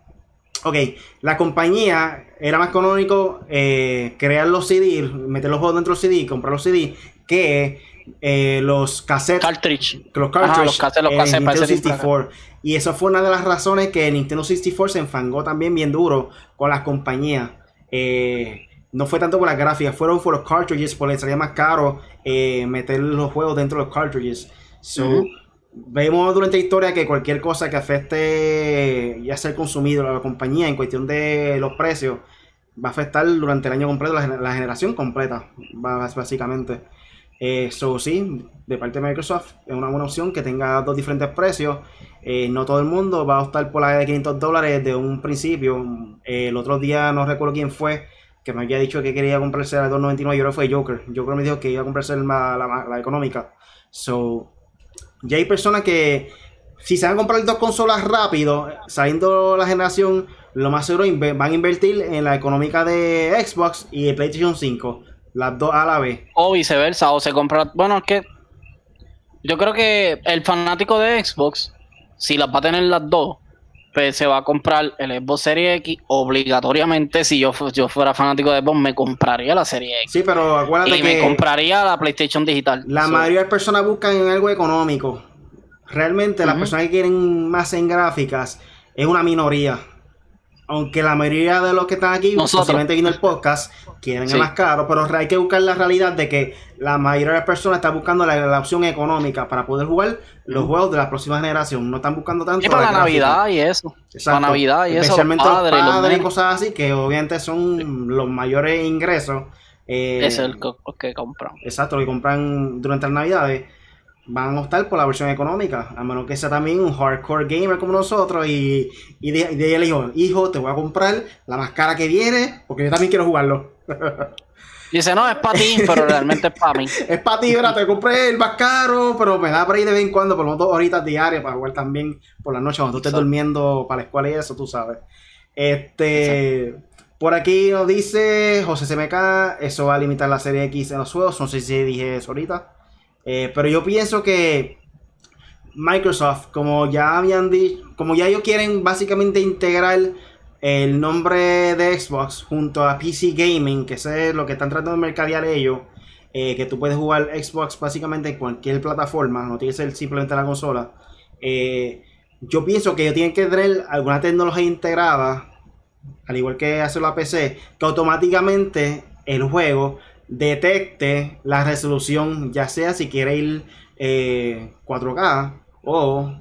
ok, la compañía era más económico eh, crear los CD, meter los juegos dentro de los CD, comprar los CD, que eh, los cassettes. Cartridge. Los cartridge. los cassettes, los cassettes Nintendo 64. Y eso fue una de las razones que Nintendo 64 se enfangó también bien duro con las compañías. Eh, no fue tanto por las gráficas, fueron por los cartridges, porque sería más caro eh, meter los juegos dentro de los cartridges. So, Vemos durante la historia que cualquier cosa que afecte ya sea el consumidor o la compañía en cuestión de los precios va a afectar durante el año completo la, generación completa, básicamente. Eso eh, sí, de parte de Microsoft es una buena opción que tenga dos diferentes precios. Eh, no todo el mundo va a optar por la de 500 dólares de un principio. el otro día no recuerdo quién fue que me había dicho que quería comprarse la 299 y ahora fue Joker. Joker me dijo que iba a comprarse la, la, económica. So, ya hay personas que si se van a comprar dos consolas rápido, saliendo la generación, lo más seguro van a invertir en la económica de Xbox y de PlayStation 5, las dos a la vez. O viceversa, o se compra, bueno, es que yo creo que el fanático de Xbox, si las va a tener las dos, pues se va a comprar el Xbox Series X obligatoriamente. Si yo, yo fuera fanático de Xbox, me compraría la Serie X. Sí, pero acuérdate y me compraría la PlayStation digital. La mayoría de personas buscan en algo económico. Realmente las personas que quieren más en gráficas es una minoría aunque la mayoría de los que están aquí, posiblemente viendo el podcast, quieren el más caro, pero hay que buscar la realidad de que la mayoría de las personas están buscando la, opción económica para poder jugar los juegos de la próxima generación. No están buscando tanto. Y para la, Navidad y eso. Para Navidad y Especialmente eso. Especialmente los padres, y cosas así, que obviamente son los mayores ingresos. Eh, es el que, que compran. Exacto, que compran durante las Navidades van a optar por la versión económica, a menos que sea también un hardcore gamer como nosotros y, y de, ahí le dijo, hijo, te voy a comprar la más cara que viene, porque yo también quiero jugarlo. [laughs] Dice, no, es para ti, pero realmente es para mí. [laughs] es para ti, ¿verdad? Te compré el más caro, pero me da por ahí de vez en cuando, por lo menos dos horitas diarias para jugar también por la noche, cuando tú estés durmiendo para la escuela y eso, tú sabes. Este... Por aquí nos dice José CMK, eso va a limitar la serie X en los juegos, no sé si dije eso ahorita. Eh, pero yo pienso que Microsoft, como ya habían dicho, como ya ellos quieren básicamente integrar el nombre de Xbox junto a PC Gaming, que es lo que están tratando de mercadear ellos, eh, que tú puedes jugar Xbox básicamente en cualquier plataforma, no tiene que ser simplemente la consola. Eh, yo pienso que ellos tienen que tener alguna tecnología integrada, al igual que hace la PC, que automáticamente el juego detecte la resolución, ya sea si quiere ir 4K eh, o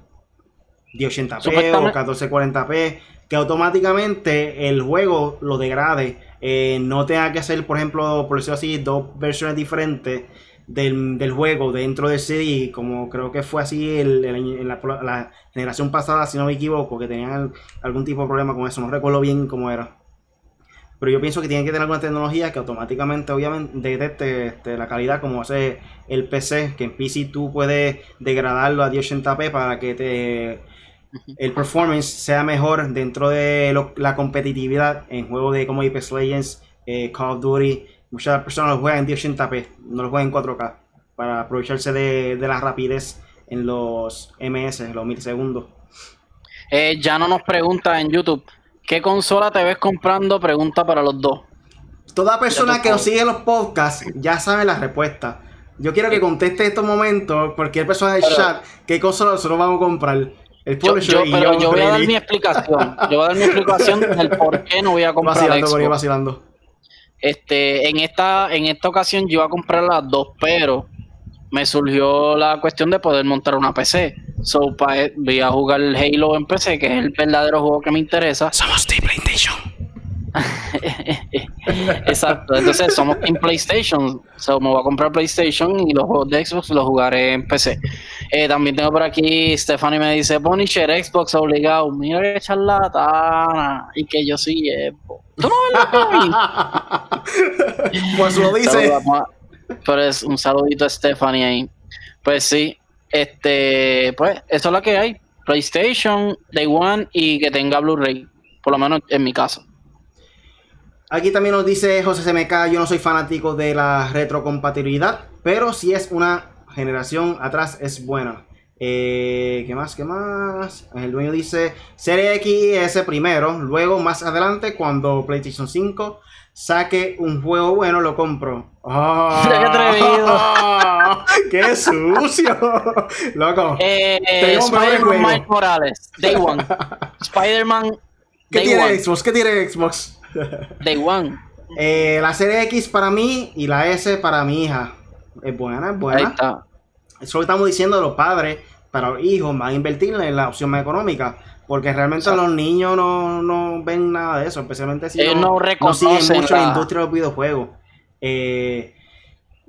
1080p o 1440p, que automáticamente el juego lo degrade. Eh, no tenga que hacer, por ejemplo, por decirlo así, dos versiones diferentes del, juego dentro del CD, como creo que fue así en la, generación pasada, si no me equivoco, que tenían algún tipo de problema con eso. No recuerdo bien cómo era. Pero yo pienso que tiene que tener alguna tecnología que automáticamente, obviamente, detecte este, la calidad como hace el PC, que en PC tú puedes degradarlo a 1080p para que te el performance sea mejor dentro de la competitividad en juegos de como Apex Legends, eh, Call of Duty. Muchas personas lo juegan en 1080p, no lo juegan en 4K, para aprovecharse de, la rapidez en los MS, en los milisegundos. Eh, ya no nos pregunta en YouTube, ¿Qué consola te ves comprando? Pregunta para los dos. Toda persona que nos sigue en los podcasts ya sabe la respuesta. Yo quiero que conteste estos momentos, cualquier persona del chat, qué consola nosotros vamos a comprar. El yo, yo, pero yo voy a dar mi explicación. Yo voy a dar mi explicación [laughs] del por qué no voy a comprar vacilando, Xbox. vacilando. Este, en esta, en esta ocasión yo iba a comprar las dos, pero me surgió la cuestión de poder montar una PC. So, e, voy a jugar el Halo en PC, que es el verdadero juego que me interesa. [laughs] Somos Team PlayStation. Exacto, entonces somos Team PlayStation. So, me voy a comprar PlayStation y los juegos de Xbox los jugaré en PC. Eh, también tengo por aquí, Stephanie me dice, Punisher, Xbox obligado. Mira que charlatana. Y que yo soy Xbox. ¿Tú no ves la [laughs] Pues lo dice. Pero es un saludito a Stephanie ahí. Pues sí, este, pues eso es lo que hay. PlayStation, Day One y que tenga Blu-ray. Por lo menos en mi caso. Aquí también nos dice José CMK, yo no soy fanático de la retrocompatibilidad, pero si es una generación atrás es buena. Eh, ¿Qué más? ¿Qué más? El dueño dice Serie X y S primero, luego más adelante cuando PlayStation 5 saque un juego bueno, lo compro. ¡Oh! [laughs] ¡Qué atrevido! [laughs] ¡Qué sucio! [laughs] Loco. Eh, Spider-Man Morales, Day One. Spider-Man. ¿Qué tiene Xbox? ¿Qué tiene Xbox? Day One. Eh, la serie X para mí y la S para mi hija. Es buena, es buena. Ahí está. Estamos diciendo de los padres para los hijos, van a invertir en la opción más económica. Porque realmente los niños no, ven nada de eso, especialmente si no, no, siguen mucho la industria de los videojuegos. Eh,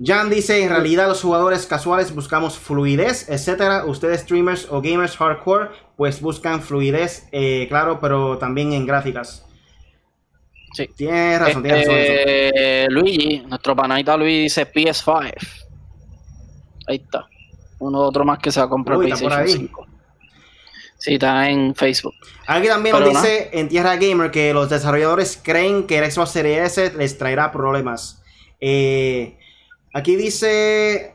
Jan dice, en realidad los jugadores casuales buscamos fluidez, etcétera. Ustedes streamers o gamers hardcore, pues buscan fluidez, eh, claro, pero también en gráficas. Sí. Tienes razón, tienes razón. Este, Luigi, nuestro panadita Luigi dice PS5. Ahí está. Uno otro más que se va a comprar PlayStation 5. Sí, está en Facebook. Aquí también nos dice en Tierra Gamer que los desarrolladores creen que el Xbox Series S les traerá problemas. Eh, aquí dice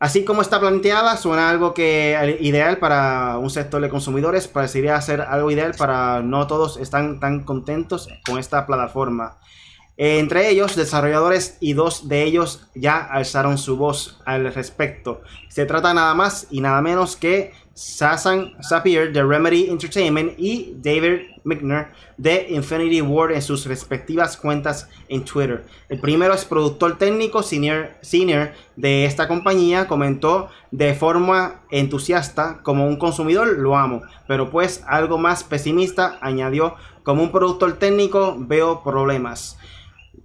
Así como está planteada, suena algo que ideal para un sector de consumidores, parecería ser algo ideal para no todos están tan contentos con esta plataforma. Entre ellos, desarrolladores y dos de ellos ya alzaron su voz al respecto. Se trata nada más y nada menos que Sasan Sapir de Remedy Entertainment y David Mickner de Infinity Ward en sus respectivas cuentas en Twitter. El primero es productor técnico senior, senior de esta compañía, comentó de forma entusiasta, como un consumidor lo amo, pero pues algo más pesimista añadió, como un productor técnico veo problemas.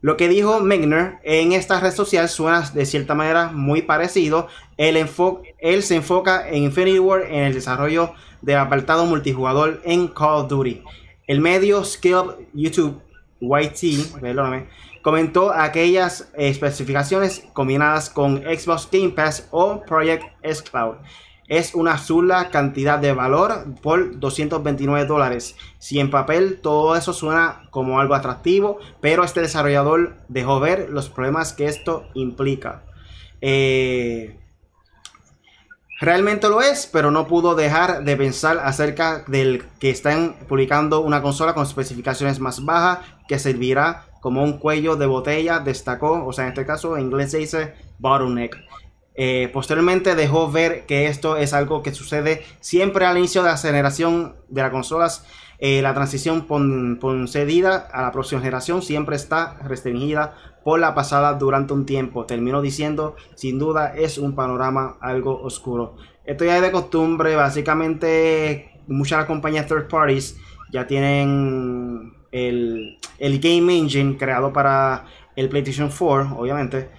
Lo que dijo Megner en esta red social suena de cierta manera muy parecido. Él, se enfoca en Infinity War en el desarrollo del apartado multijugador en Call of Duty. El medio Skill YouTube YT comentó aquellas especificaciones combinadas con Xbox Game Pass o Project S Cloud es una sola cantidad de valor por 229 dólares. Si en papel todo eso suena como algo atractivo, pero este desarrollador dejó ver los problemas que esto implica. Eh, realmente lo es, pero no pudo dejar de pensar acerca del que están publicando una consola con especificaciones más bajas que servirá como un cuello de botella, destacó, o sea, en este caso en inglés se dice bottleneck. Eh, posteriormente dejó ver que esto es algo que sucede siempre al inicio de la generación de las consolas. Eh, la transición concedida a la próxima generación siempre está restringida por la pasada durante un tiempo. Terminó diciendo, sin duda es un panorama algo oscuro. Esto ya es de costumbre, básicamente muchas compañías third parties ya tienen el, el Game Engine creado para el PlayStation 4, obviamente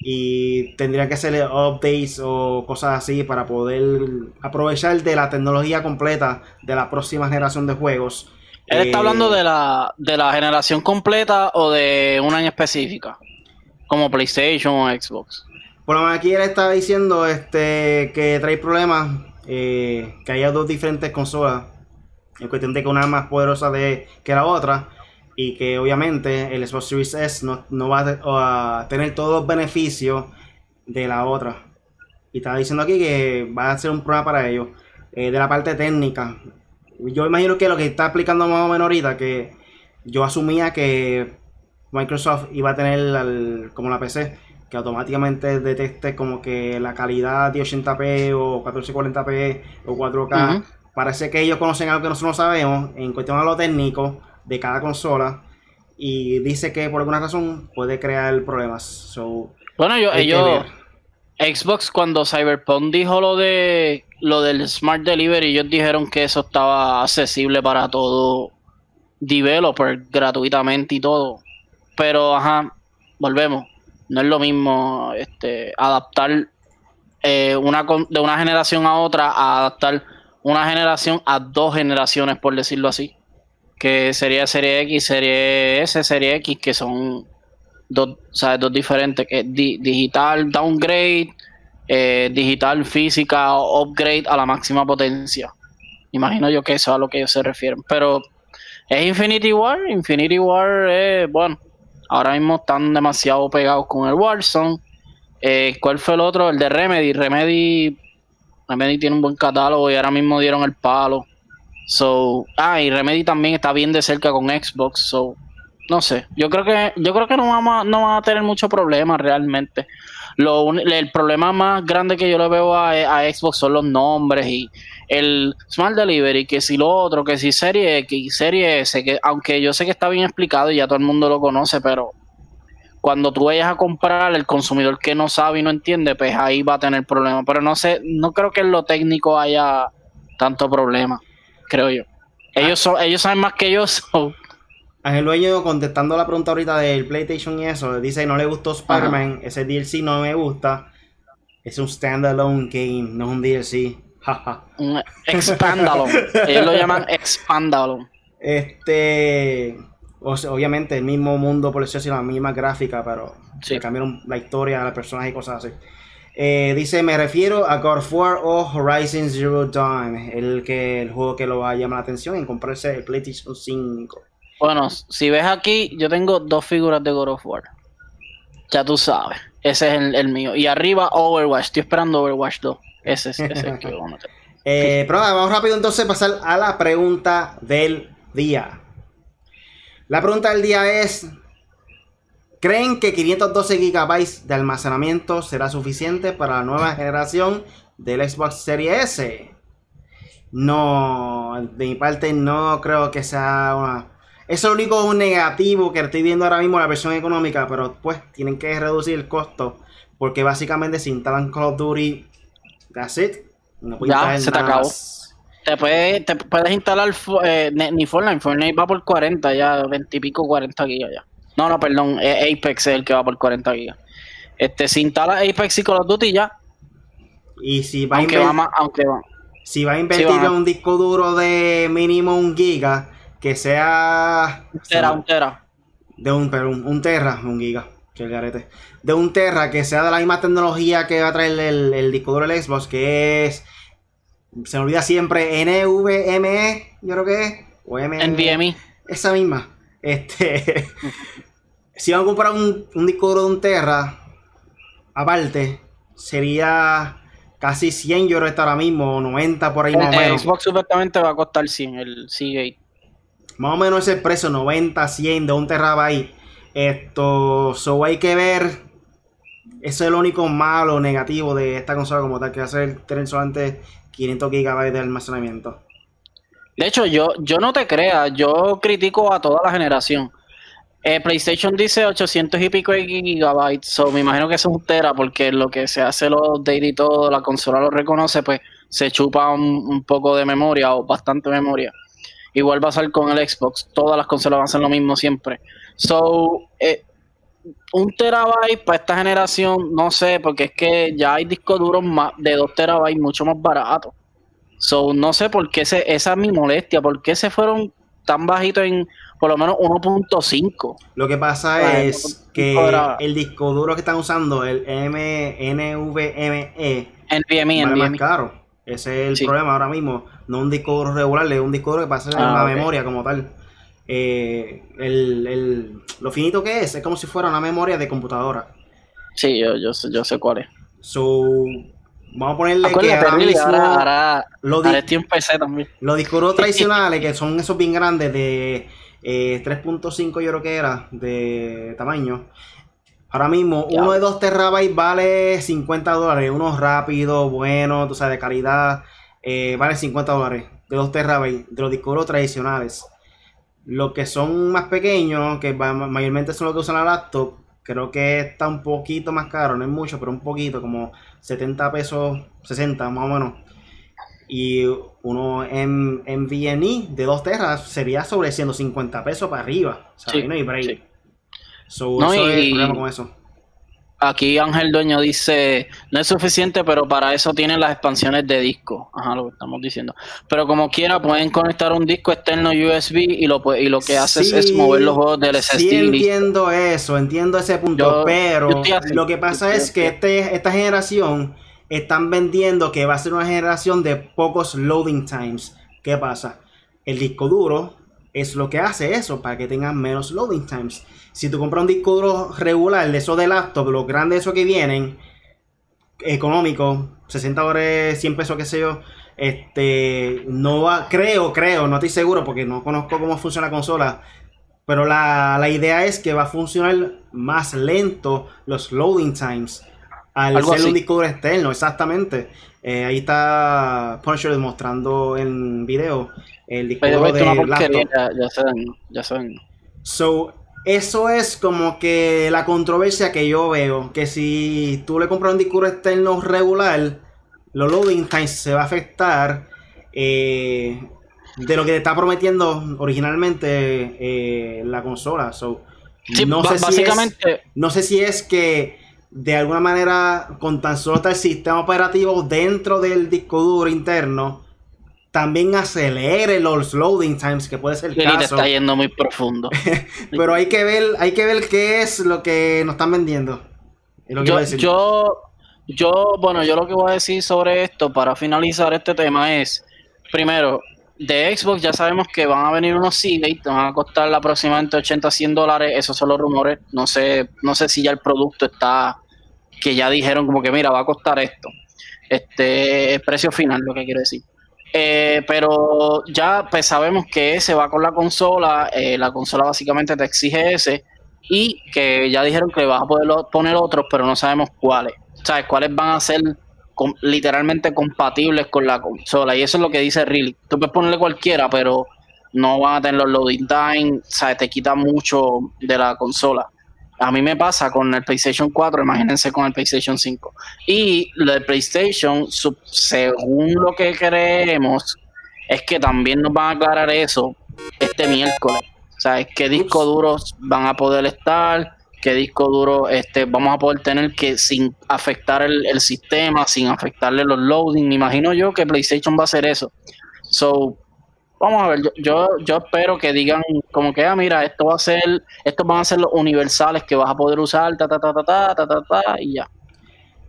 y tendría que hacerle updates o cosas así para poder aprovechar de la tecnología completa de la próxima generación de juegos. ¿Él está hablando eh, de la, de la generación completa o de una en específica? Como PlayStation o Xbox. Bueno, aquí él está diciendo este que trae problemas, eh, que haya dos diferentes consolas, en cuestión de que una es más poderosa de, que la otra y que obviamente el Xbox Series S no, va a, tener todos los beneficios de la otra. Y estaba diciendo aquí que va a ser un problema para ellos. Eh, de la parte técnica, yo imagino que lo que está explicando más o menos ahorita, que yo asumía que Microsoft iba a tener como la PC, que automáticamente detecte como que la calidad de 80p o 1440p o 4K. Parece que ellos conocen algo que nosotros no sabemos en cuestión a lo técnico de cada consola y dice que por alguna razón puede crear problemas. bueno, yo, ellos, Xbox cuando Cyberpunk dijo lo de lo del Smart Delivery, ellos dijeron que eso estaba accesible para todo developer gratuitamente y todo. Pero, ajá, volvemos. No es lo mismo este, adaptar eh, una, de una generación a otra a adaptar una generación a dos generaciones, por decirlo así que sería Serie X, Serie S, Serie X, que son dos, dos diferentes, que digital downgrade, eh, digital física upgrade a la máxima potencia. Imagino yo que eso es a lo que ellos se refieren. Pero es Infinity War, Infinity War es, bueno, ahora mismo están demasiado pegados con el Warzone. Eh, ¿Cuál fue el otro? El de Remedy. Remedy, Remedy tiene un buen catálogo y ahora mismo dieron el palo. So, ah, y Remedy también está bien de cerca con Xbox, so, no sé, yo creo que yo creo que no vamos a, no van a tener mucho problema realmente. Lo, el problema más grande que yo le veo a, Xbox son los nombres y el Smart Delivery, que si lo otro, que si Serie X, Serie S, que aunque yo sé que está bien explicado y ya todo el mundo lo conoce, pero cuando tú vayas a comprar el consumidor que no sabe y no entiende, pues ahí va a tener problemas. Pero no sé, no creo que en lo técnico haya tanto problema creo yo. Ellos, son, ellos saben más que yo. [laughs] So. Ángel Dueño, contestando la pregunta ahorita del PlayStation y eso, dice no le gustó Spider-Man, ese DLC no me gusta. Es un standalone game, no es un DLC. [laughs] expandalone. [laughs] ellos lo llaman expandalone. Este. obviamente el mismo mundo, por decirlo así, la misma gráfica, pero cambiaron la historia, las personas y cosas así. Eh, dice, me refiero a God of War o Horizon Zero Dawn, el, que, el juego que lo va a llamar la atención en comprarse el PlayStation 5. Bueno, si ves aquí, yo tengo dos figuras de God of War. Ya tú sabes. Ese es el, mío. Y arriba Overwatch. Estoy esperando Overwatch 2. Ese es, el que vamos a meter. [laughs] Eh, pero vamos rápido entonces a pasar a la pregunta del día. La pregunta del día es, ¿creen que 512 GB de almacenamiento será suficiente para la nueva generación del Xbox Series S? No, de mi parte no creo que sea una es lo único negativo que estoy viendo ahora mismo la versión económica, pero pues tienen que reducir el costo porque básicamente si instalan Call of Duty, that's it. No ya, se te acabó. Te puedes, te puedes instalar eh, ni Fortnite, Fortnite va por 40 ya, 20 y pico, 40 gigas ya. No, no, perdón, Apex es el que va por 40 gigas. Este, si instala Apex y Call of Duty ya. Y si va aunque a va aunque va. Si va a invertir en un disco duro de mínimo un giga, que sea. Un tera, un tera. De un, pero un, terra, un giga. De un terra que sea de la misma tecnología que va a traer el, disco duro del Xbox, que es. Se me olvida siempre NVMe, yo creo que es. O NVMe. Esa misma. Este. [laughs] si van a comprar un, un disco duro de un terra, aparte, sería casi 100 yo ahora mismo, 90 por ahí más o menos. Xbox supuestamente va a costar 100, el Seagate más o menos ese precio, 90, 100 de un terabyte. Esto, so hay que ver. Eso es lo único malo, negativo de esta consola como tal, que va a ser tener solamente 500 GB de almacenamiento. De hecho, yo, yo no te creas, yo critico a toda la generación. Eh, PlayStation dice 800 y pico de gigabytes, so me imagino que es un tera, porque lo que se hace los updates y todo, la consola lo reconoce, pues se chupa un poco de memoria o bastante memoria. Igual va a ser con el Xbox. Todas las consolas van a ser lo mismo siempre. So, eh, un terabyte para esta generación, no sé, porque es que ya hay discos duros de 2 terabytes mucho más baratos. So, no sé por qué esa es mi molestia, por qué se fueron tan bajitos en por lo menos 1.5. Lo que pasa es que el disco duro que están usando, el M NVMe, vale más caro. Ese es el problema ahora mismo no un disco duro regular, es un disco duro que pasa en ah, la memoria como tal. Eh, el, lo finito que es, es como si fuera una memoria de computadora. Sí, yo, yo, sé, yo sé cuál es. So, vamos a ponerle que ahora mismo ahora, los, también. los discos [laughs] tradicionales, que son esos bien grandes de 3.5 eh, yo creo que era, de tamaño. Ahora mismo, uno de 2 terabytes vale 50 dólares. Uno rápido, bueno, tú sabes, de calidad. Eh, vale 50 dólares de los terabytes de los discos tradicionales. Los que son más pequeños, que mayormente son los que usan la laptop, creo que está un poquito más caro, no es mucho, pero un poquito, como 70 pesos, 60 más o menos. Y uno en, en VNI de 2 teras sería sobre 150 pesos para arriba. Sea, no hay break. So, eso es el problema con eso. Aquí Ángel Dueño dice, no es suficiente, pero para eso tienen las expansiones de disco. Ajá, lo que estamos diciendo. Pero como quiera, pueden conectar un disco externo USB y lo, y lo que hace es mover los juegos del SSD. Sí, entiendo eso, entiendo ese punto, pero lo que pasa es que este, esta generación están vendiendo que va a ser una generación de pocos loading times. ¿Qué pasa? El disco duro es lo que hace eso, para que tengan menos loading times. Si tú compras un disco duro regular de esos de laptop, los grandes esos que vienen, económico, 60 dólares, 100 pesos, qué sé yo, este, no va, creo, creo, no estoy seguro porque no conozco cómo funciona la consola, pero la, idea es que va a funcionar más lento los loading times al ser un disco duro externo, exactamente. Eh, ahí está Punisher demostrando en video el disco duro de laptop. Ya, ya saben, ya saben. So, eso es como que la controversia que yo veo. Que si tú le compras un disco externo regular, los loading times se va a afectar eh, de lo que te está prometiendo originalmente eh, la consola. no, sé básicamente... si es, no sé si es que de alguna manera con tan solo está el sistema operativo dentro del disco duro interno también acelere los loading times, que puede ser el caso. está yendo muy profundo. [laughs] Pero hay que ver, hay que ver qué es lo que nos están vendiendo. yo, Yo, bueno, yo lo que voy a decir sobre esto para finalizar este tema es, primero, de Xbox ya sabemos que van a venir unos C-Gate, van a costar aproximadamente 80 100 dólares, esos son los rumores, no sé, no sé si ya el producto está, que ya dijeron como que mira, va a costar esto, este, precio final, lo que quiero decir. Eh, pero ya pues sabemos que ese va con la consola, eh, la consola básicamente te exige ese, y que ya dijeron que vas a poder poner otros, pero no sabemos cuáles. ¿Sabes? ¿Cuáles van a ser literalmente compatibles con la consola? Y eso es lo que dice Really. Tú puedes ponerle cualquiera, pero no van a tener los loading time, ¿sabes? Te quita mucho de la consola. A mí me pasa con el PlayStation 4, imagínense con el PlayStation 5. Y lo de PlayStation, según lo que creemos, es que también nos van a aclarar eso este miércoles. ¿Sabes qué discos duros van a poder estar? ¿Qué disco duro este, vamos a poder tener que sin afectar el, sistema, sin afectarle los loading? Me imagino yo que PlayStation va a hacer eso. So, vamos a ver, yo, yo, espero que digan como que, ah, mira, esto va a ser, estos van a ser los universales que vas a poder usar, ta, ta, ta, ta, ta, ta, ta, ta y ya.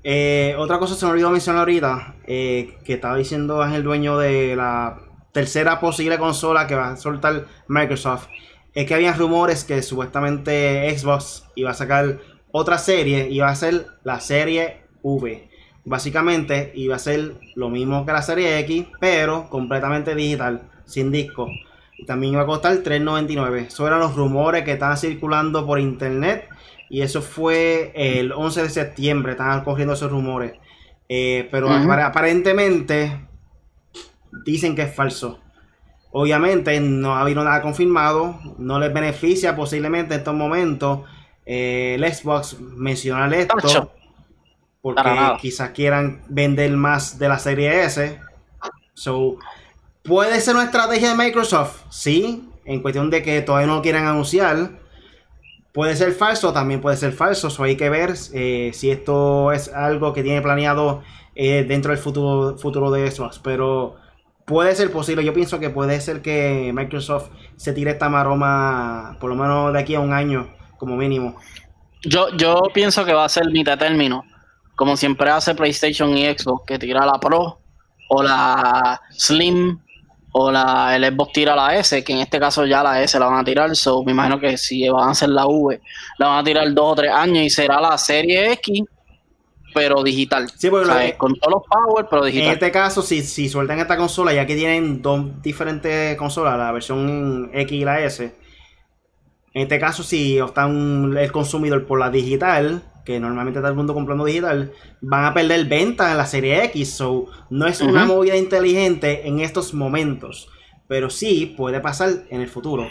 Eh, otra cosa se me olvidó mencionar ahorita, eh, que estaba diciendo es el dueño de la tercera posible consola que va a soltar Microsoft es que había rumores que supuestamente Xbox iba a sacar otra serie, iba a ser la serie V. Básicamente iba a ser lo mismo que la serie X, pero completamente digital, sin disco. Y también iba a costar 3.99. Esos eran los rumores que estaban circulando por internet. Y eso fue el 11 de septiembre, estaban corriendo esos rumores. Eh, pero aparentemente dicen que es falso. Obviamente no ha habido nada confirmado, no les beneficia posiblemente en estos momentos eh, el Xbox mencionar esto, porque quizás quieran vender más de la serie S. So, puede ser una estrategia de Microsoft, sí, en cuestión de que todavía no lo quieran anunciar. Puede ser falso, también puede ser falso. So hay que ver eh, si esto es algo que tiene planeado eh, dentro del futuro, futuro de Xbox. Pero puede ser posible. Yo pienso que puede ser que Microsoft se tire esta maroma por lo menos de aquí a un año, como mínimo. Yo, yo pienso que va a ser mitad término, como siempre hace PlayStation y Xbox, que tira la Pro o la Slim o la el Xbox tira la S, que en este caso ya la S la van a tirar, so me imagino que si van a hacer la V, la van a tirar dos o tres años y será la serie X pero digital. Sí, porque con todos los power, pero digital. En este caso, si, si sueltan esta consola, ya que tienen dos diferentes consolas, la versión X y la S, en este caso, si optan el consumidor por la digital, que normalmente está el mundo comprando digital, van a perder venta en la serie X. So, no es una movida inteligente en estos momentos, pero sí puede pasar en el futuro.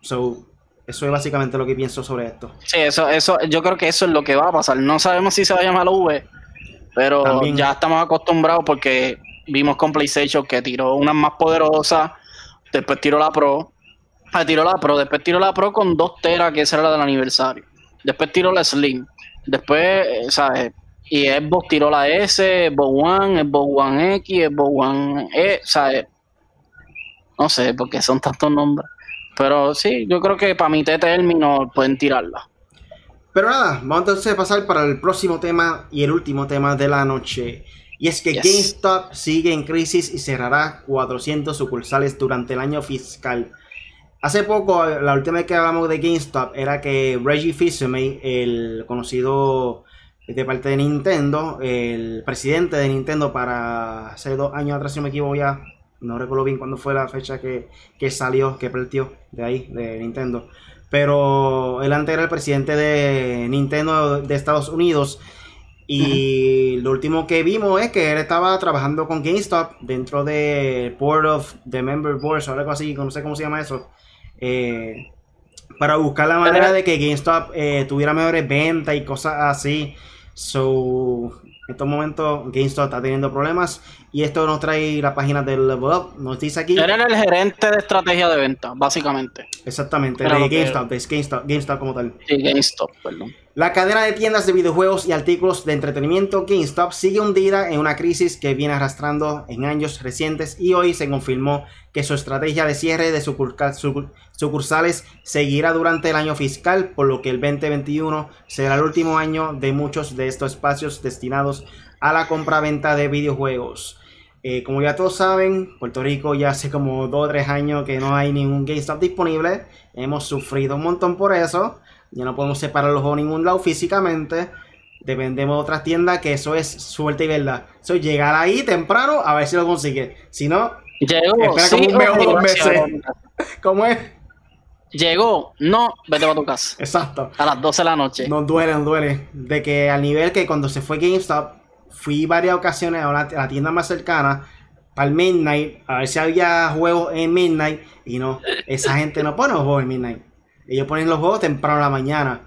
So, eso es básicamente lo que pienso sobre esto. Sí, eso, eso, yo creo que eso es lo que va a pasar. No sabemos si se va a llamar V, pero ya estamos acostumbrados porque vimos con PlayStation que tiró una más poderosa, después tiró la Pro, ah, tiró la Pro, después tiró la Pro con 2 teras, que esa era la del aniversario. Después tiró la Slim, después, eh, ¿sabes? Y Xbox tiró la S, Xbox One, Xbox One X, Xbox One E, ¿sabes? No sé, porque son tantos nombres. Pero sí, yo creo que para mi término pueden tirarla. Pero nada, vamos entonces a pasar para el próximo tema y el último tema de la noche. Y es que GameStop sigue en crisis y cerrará 400 sucursales durante el año fiscal. Hace poco, la última vez que hablamos de GameStop era que Reggie fils el conocido de parte de Nintendo, el presidente de Nintendo para hace dos años atrás, si no me equivoco ya, no recuerdo bien cuándo fue la fecha que, salió, que partió de ahí, de Nintendo. Pero él antes era el presidente de Nintendo de Estados Unidos. Y lo último que vimos es que él estaba trabajando con GameStop dentro de Board of the Member Boards o algo así, no sé cómo se llama eso. Eh, para buscar la manera de que GameStop eh, tuviera mejores ventas y cosas así. So, En estos momentos GameStop está teniendo problemas y esto nos trae la página del Level Up. Nos dice aquí. Era el gerente de estrategia de venta, básicamente. Exactamente, de GameStop, de GameStop, GameStop como tal. Sí, GameStop, perdón. La cadena de tiendas de videojuegos y artículos de entretenimiento GameStop sigue hundida en una crisis que viene arrastrando en años recientes y hoy se confirmó que su estrategia de cierre de sucursales seguirá durante el año fiscal, por lo que el 2021 será el último año de muchos de estos espacios destinados a la compra-venta de videojuegos. Eh, como ya todos saben, Puerto Rico ya hace como 2 o 3 años que no hay ningún GameStop disponible. Hemos sufrido un montón por eso. Ya no podemos separar los juegos ningún lado físicamente. Dependemos de otras tiendas que eso es suerte y verdad. Eso es llegar ahí temprano a ver si lo consigue. Si no, Llegó, espera como un mes o dos meses. ¿Cómo es? Llegó, no, vete a tu casa. Exacto. A las 12 de la noche. Nos duele, nos duele. De que al nivel que cuando se fue GameStop, fui varias ocasiones a, a la tienda más cercana para el Midnight, a ver si había juegos en Midnight. Y no, esa [laughs] gente no pone los juegos en Midnight. Ellos ponen los juegos temprano en la mañana.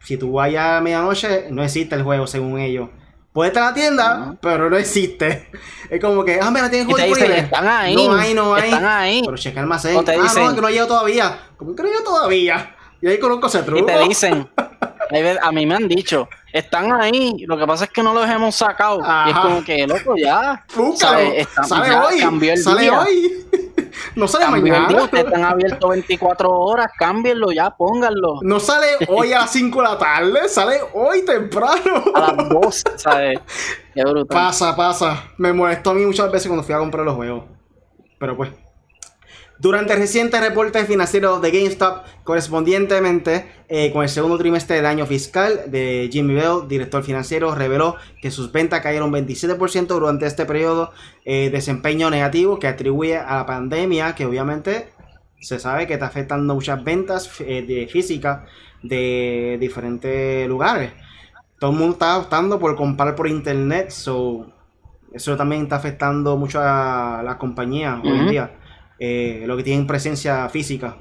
Si tú vayas a medianoche, no existe el juego según ellos. Puede estar en la tienda, pero no existe. [laughs] Es como que, ah, mira, tienen juego disponible. Están ahí. No hay, no hay. Están ahí. Pero checa el almacén. Ah, no, que no ha llegado todavía. ¿Cómo que no ha llegado todavía? Y ahí conozco ese truco. Y te dicen, [laughs] a mí me han dicho, están ahí, lo que pasa es que no los hemos sacado. Y es como que, loco, ya. Búscalo. sale hoy. Cambió el sale hoy. [laughs] No sale mañana. están abiertos 24 horas, cámbienlo ya, pónganlo. No sale [laughs] hoy a las 5 de la tarde, sale hoy temprano. A las 2, [laughs] ¿sabes? Qué brutal. Pasa, pasa. Me molestó a mí muchas veces cuando fui a comprar los juegos. Pero pues. Durante el reciente reporte financiero de GameStop, correspondientemente eh, con el segundo trimestre del año fiscal de Jimmy Bell, director financiero, reveló que sus ventas cayeron 27% durante este periodo, eh, desempeño negativo que atribuye a la pandemia, que obviamente se sabe que está afectando muchas ventas eh, de físicas de diferentes lugares. Todo el mundo está optando por comprar por internet, so, eso también está afectando mucho a la compañía hoy en día. Eh, lo que tienen presencia física.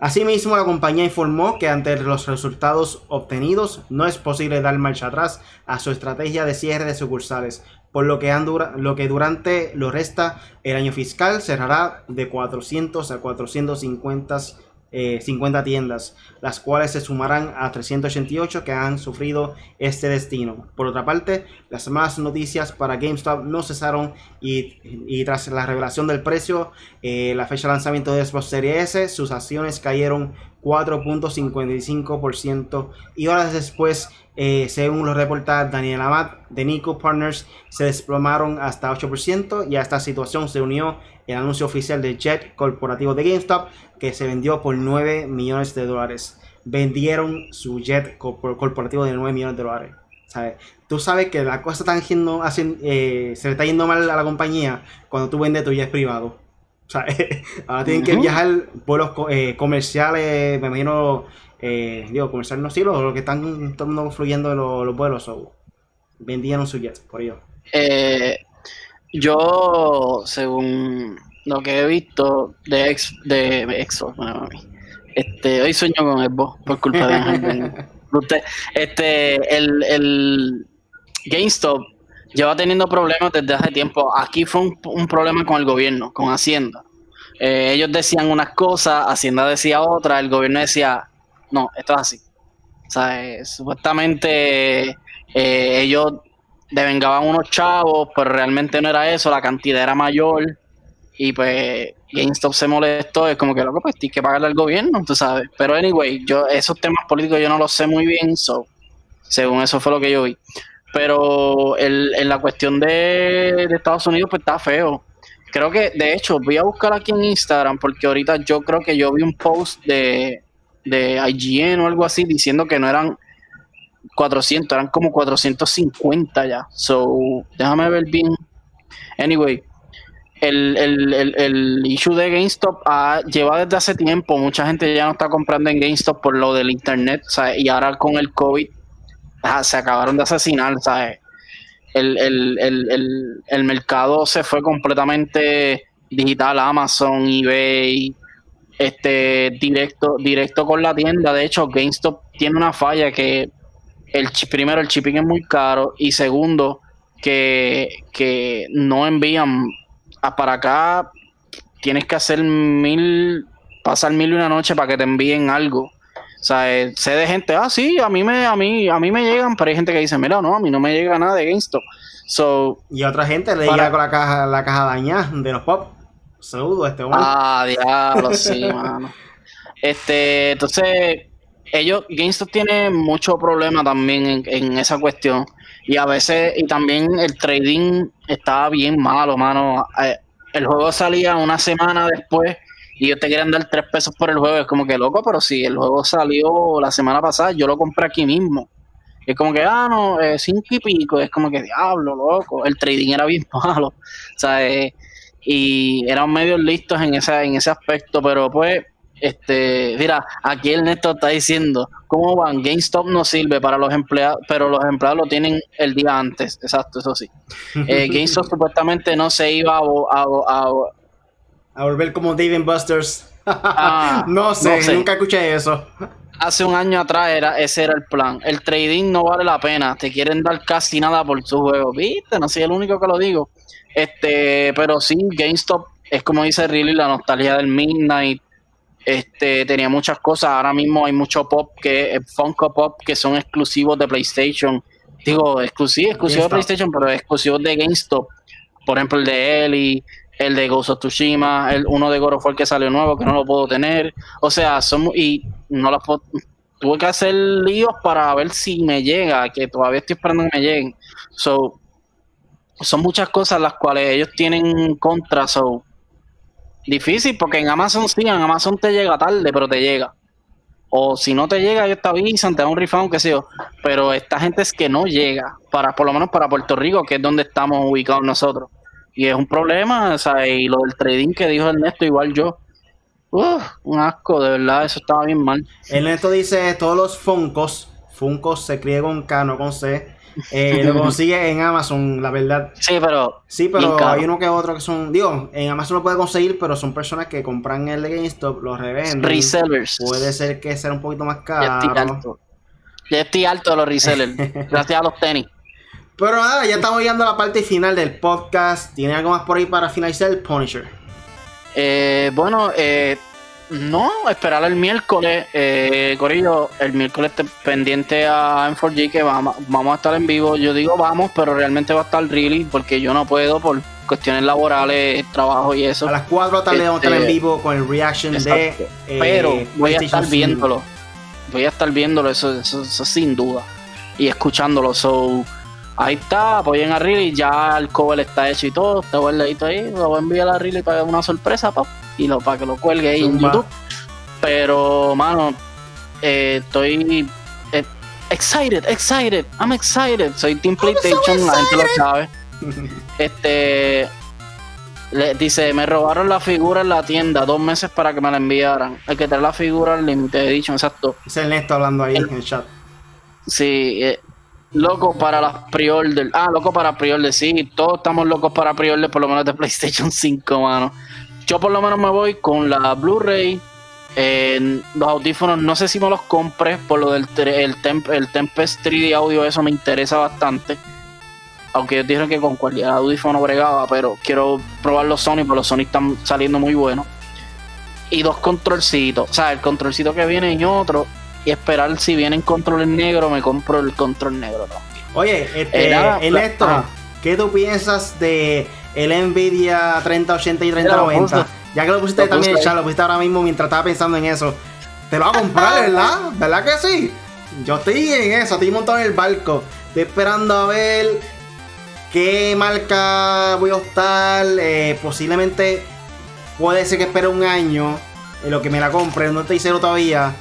Asimismo, la compañía informó que ante los resultados obtenidos no es posible dar marcha atrás a su estrategia de cierre de sucursales, por lo que, lo que durante lo resta el año fiscal cerrará de 400 a 450 50 eh, tiendas, las cuales se sumarán a 388 que han sufrido este destino. Por otra parte, las malas noticias para GameStop no cesaron y, tras la revelación del precio, eh, la fecha de lanzamiento de Xbox Series S, sus acciones cayeron 4.55% y horas después, eh, según lo reporta Daniel Amat de Nico Partners, se desplomaron hasta 8% y a esta situación se unió el anuncio oficial del jet corporativo de GameStop que se vendió por 9 millones de dólares. Vendieron su jet corporativo de 9 millones de dólares. ¿sabes? Tú sabes que la cosa está yendo, eh, se le está yendo mal a la compañía cuando tú vendes tu jet privado. [laughs] ahora tienen que viajar vuelos eh, comerciales, me imagino, eh, digo, comerciales no sí, lo, que están todo fluyendo los, los vuelos. vendieron su jet por ello. Eh, yo, según lo que he visto de ex, de Exo, este, hoy sueño con Xbox por culpa de [laughs] usted. Este, el, el GameStop lleva teniendo problemas desde hace tiempo. Aquí fue un, problema con el gobierno, con Hacienda. Eh, ellos decían unas cosas, Hacienda decía otra, el gobierno decía, no, esto es así. O sea, eh, supuestamente eh, ellos devengaban unos chavos, pero realmente no era eso, la cantidad era mayor. Y pues GameStop se molestó, es como que loco, pues tienes que pagarle al gobierno, tú sabes. Pero anyway, yo esos temas políticos yo no los sé muy bien, so, según eso fue lo que yo vi. Pero el, en la cuestión de, Estados Unidos, pues está feo. Creo que, de hecho, voy a buscar aquí en Instagram, porque ahorita yo creo que yo vi un post de, de IGN o algo así diciendo que no eran 400, eran como 450 ya. So, déjame ver bien. Anyway, el, el, el, issue de GameStop lleva desde hace tiempo. Mucha gente ya no está comprando en GameStop por lo del internet. Y ahora con el COVID ah, se acabaron de asesinar. El, el, mercado se fue completamente digital. Amazon, eBay, este directo, directo con la tienda. De hecho, GameStop tiene una falla que el primero, el shipping es muy caro y segundo, que, que no envían a para acá. Tienes que hacer mil, pasar mil y una noche para que te envíen algo. O sea, eh, sé de gente, ah, sí, a mí me, a mí, a mí me llegan, pero hay gente que dice, mira, no, a mí no me llega nada de GameStop. So, y otra gente le llega con la caja, la caja dañada de los pop. Saludo este hombre. Ah, diablo, sí, [laughs] mano. Este, entonces, ellos, GameStop tiene mucho problema también en, esa cuestión. Y a veces, y también el trading estaba bien malo, mano. Eh, el juego salía una semana después y ellos te quieren dar tres pesos por el juego. Es como que loco, pero si el juego salió la semana pasada, yo lo compré aquí mismo. es como que, ah, no, eh, cinco y pico. Es como que, diablo, loco. El trading era bien [laughs] malo. O sea, eh, y eran medio listos en ese, en ese aspecto, pero pues este, mira, aquí el Néstor está diciendo, ¿cómo van? GameStop no sirve para los empleados, pero los empleados lo tienen el día antes, exacto, eso sí. [laughs] Eh, GameStop supuestamente no se iba a, a, a, volver como Dave Busters. [laughs] Ah, no, sé, nunca escuché eso. Hace un año atrás era, ese era el plan. El trading no vale la pena, te quieren dar casi nada por su juego, ¿viste? No soy el único que lo digo. Este, pero sí, GameStop es como dice Riley, la nostalgia del Midnight este, tenía muchas cosas. Ahora mismo hay mucho pop que eh, Funko Pop que son exclusivos de PlayStation. Digo, exclusivos, exclusivos de PlayStation, pero exclusivos de GameStop. Por ejemplo, el de Ellie, el de Ghost of Tsushima, el uno de Goro fue el que salió nuevo, que no lo puedo tener. O sea, son y no las tuve que hacer líos para ver si me llega, que todavía estoy esperando que me lleguen. So, son muchas cosas las cuales ellos tienen contra. So, Difícil, porque en Amazon sí, en Amazon te llega tarde, pero te llega. O si no te llega, ellos te avisan, te dan un refund, qué sé yo. Pero esta gente es que no llega, para por lo menos para Puerto Rico, que es donde estamos ubicados nosotros. Y es un problema, sea, y lo del trading que dijo Ernesto, igual yo. Uf, un asco, de verdad, eso estaba bien mal. Ernesto dice, todos los Funcos, Funcos se crían con K, no con C, eh, [laughs] lo consigue en Amazon, la verdad. Sí, pero. Sí, pero hay uno que otro que son. Digo, en Amazon lo puede conseguir, pero son personas que compran el de GameStop, los revenden. Resellers. Puede ser que sea un poquito más caro. Ya estoy alto. Ya estoy alto de los resellers. [laughs] gracias a los tenis. Pero nada, ya estamos llegando a la parte final del podcast. ¿Tiene algo más por ahí para finalizar el Punisher? Eh, bueno, eh, no, esperar el miércoles, eh, Corillo, el miércoles pendiente a M4G que vamos, vamos a estar en vivo. Yo digo vamos, pero realmente va a estar really porque yo no puedo por cuestiones laborales, trabajo y eso. A las 4 de la tarde vamos a estar en este, vivo con el reaction de. Eh, pero voy a estar viéndolo. Voy a estar viéndolo, eso, eso, sin duda. Y escuchándolo. So, ahí está, apoyen a Riley. Ya el cover está hecho y todo. Está guardadito ahí. Lo voy a enviar a Riley para una sorpresa, papá y lo para que lo cuelgue ahí en YouTube. Pero, mano, eh, estoy eh, excited, excited, I'm excited. Soy Team PlayStation, la gente lo sabe. [laughs] este le dice, me robaron la figura en la tienda dos meses para que me la enviaran. El que trae la figura Limited Edition, exacto. Es el Néstor hablando ahí en el chat. Sí, eh, loco para las pre-order. Ah, loco para pre-order, sí. Todos estamos locos para pre-order, por lo menos de [laughs] PlayStation 5, mano. Yo por lo menos me voy con la Blu-ray. los audífonos, no sé si me los compré por lo del el, el Tempest 3D audio, eso me interesa bastante. Aunque ellos dijeron que con cualquier audífono bregaba, pero quiero probar los Sony, porque los Sony están saliendo muy buenos. Y dos controlcitos, o sea, el controlcito que viene y otro. Y esperar si vienen controles negros, me compro el control negro también. Oye, este, eh, ¿qué tú piensas de el Nvidia 3080 y 3090. Ya que lo pusiste también en chat, lo pusiste ahora mismo mientras estaba pensando en eso. Te lo vas a comprar, ¿verdad? ¿Verdad que sí? Yo estoy en eso, estoy montado en el barco. Estoy esperando a ver qué marca voy a optar. Eh, posiblemente puede ser que espere un año en lo que me la compre. No estoy cero todavía.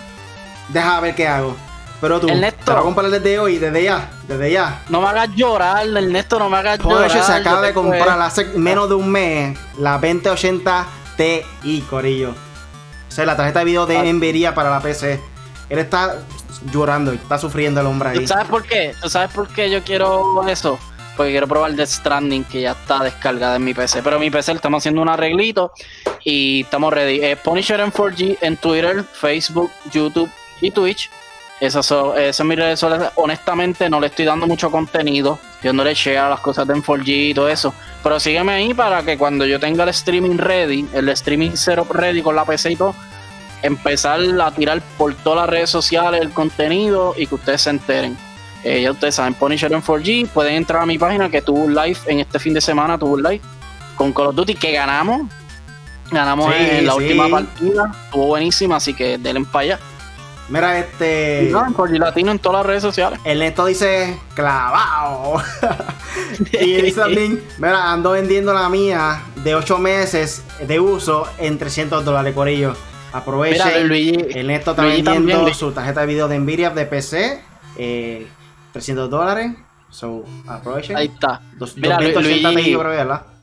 Deja ver qué hago. Pero tú, Ernesto, te lo a comprar desde hoy, desde ya, desde ya. No me hagas llorar, Ernesto, no me hagas llorar. se acaba de comprar hace menos de un mes la 2080 Ti, Corillo. O sea, la tarjeta de video de ah. Nvidia para la PC. Él está llorando, está sufriendo el hombre ahí. ¿Tú sabes por qué? ¿Tú sabes por qué yo quiero eso? Porque quiero probar Death Stranding, que ya está descargada en mi PC. Pero mi PC estamos haciendo un arreglito y estamos ready. Eh, Punisher en 4G en Twitter, Facebook, YouTube y Twitch. Esas son, esas son mis redes sociales. Honestamente, no le estoy dando mucho contenido. yo no le a las cosas de M4G y todo eso. Pero sígueme ahí para que cuando yo tenga el streaming ready, el streaming setup ready con la PC y todo, empezar a tirar por todas las redes sociales el contenido y que ustedes se enteren. Eh, ya ustedes saben, Punisher en 4G, pueden entrar a mi página que tuvo un live en este fin de semana, tuvo un live con Call of Duty que ganamos. Ganamos en la última partida, estuvo buenísima, así que denle para allá. Mira, este. No, en Latino en todas las redes sociales. El neto dice clavado. [laughs] y dice también: Mira, ando vendiendo la mía de 8 meses de uso en 300 dólares por ello. Aprovechen. el neto está vendiendo su tarjeta de video de Nvidia de PC. Eh, 300 dólares. So, aprovechen. Ahí está. Dos, Mira, Luigi, ¿verdad?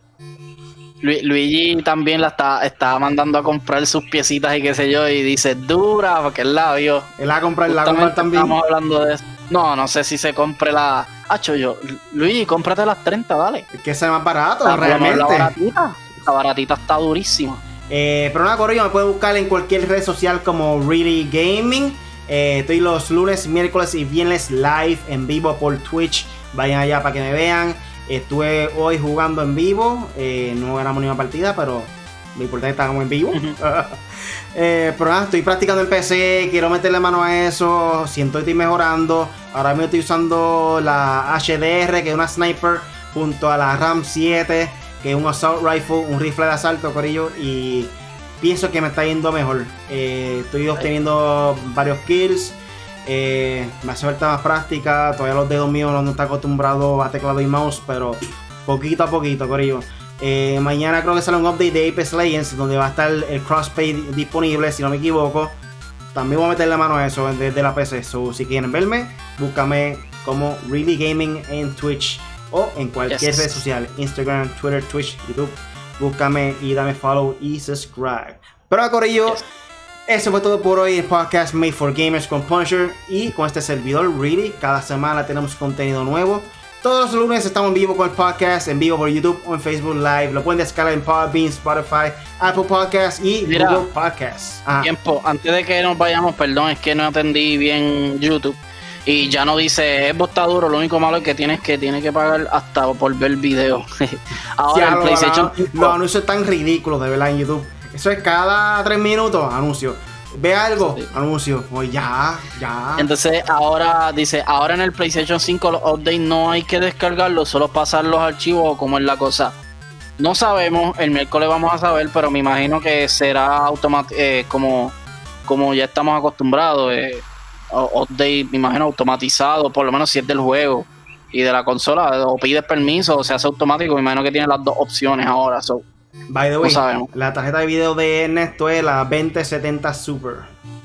Luigi también la está, está mandando a comprar sus piecitas y qué sé yo, y dice dura, porque él la vio. Él la compra, la compra también. Estamos hablando de eso. No, no sé si se compre la. Hacho yo, Luigi, cómprate las 30, dale. Es que sea más barato, realmente. La baratita, la baratita está durísima. Eh, pero nada, Corillo, me pueden buscar en cualquier red social como Really Gaming. Eh, estoy los lunes, miércoles y viernes live en vivo por Twitch. Vayan allá para que me vean. Estuve hoy jugando en vivo, eh, no ganamos ni una partida, pero lo importante es que estábamos en vivo. [laughs] eh, pero nada, estoy practicando en PC, quiero meterle mano a eso, siento que estoy mejorando. Ahora mismo estoy usando la HDR, que es una sniper, junto a la RAM 7, que es un assault rifle, un rifle de asalto, corillo, y pienso que me está yendo mejor. Eh, estoy obteniendo varios kills. Eh, me hace falta más práctica. Todavía los dedos míos no están acostumbrados a teclado y mouse, pero poquito a poquito, Corillo. Eh, mañana creo que sale un update de Apex Legends donde va a estar el crossplay disponible, si no me equivoco. También voy a meter la mano a eso desde la PC. So, si quieren verme, búscame como Really Gaming en Twitch o en cualquier red social: Instagram, Twitter, Twitch, YouTube. Búscame y dame follow y subscribe. Pero, Corillo. Eso fue todo por hoy, el podcast Made for Gamers con Punisher y con este servidor, Really. Cada semana tenemos contenido nuevo. Todos los lunes estamos en vivo con el podcast, en vivo por YouTube o en Facebook Live. Lo pueden descargar en Podbean, Spotify, Apple Podcasts y Google Podcasts. Tiempo, antes de que nos vayamos, perdón, es que no atendí bien YouTube. Y ya no dice, es botaduro, lo único malo es que tienes que tiene que pagar hasta por ver [laughs] el video. Ahora el PlayStation. Los anuncios tan ridículos de verdad en YouTube. Eso es cada tres minutos, anuncio. Ve algo, anuncio. Pues ya, ya. Entonces ahora dice, ahora en el PlayStation 5 los updates no hay que descargarlos, solo pasar los archivos o como es la cosa. No sabemos, el miércoles vamos a saber, pero me imagino que será automático, eh, como, como ya estamos acostumbrados, eh, update, me imagino automatizado, por lo menos si es del juego y de la consola, o pides permiso o se hace automático, me imagino que tiene las dos opciones ahora. So. By the way, la tarjeta de video de Ernesto es la 2070 Super.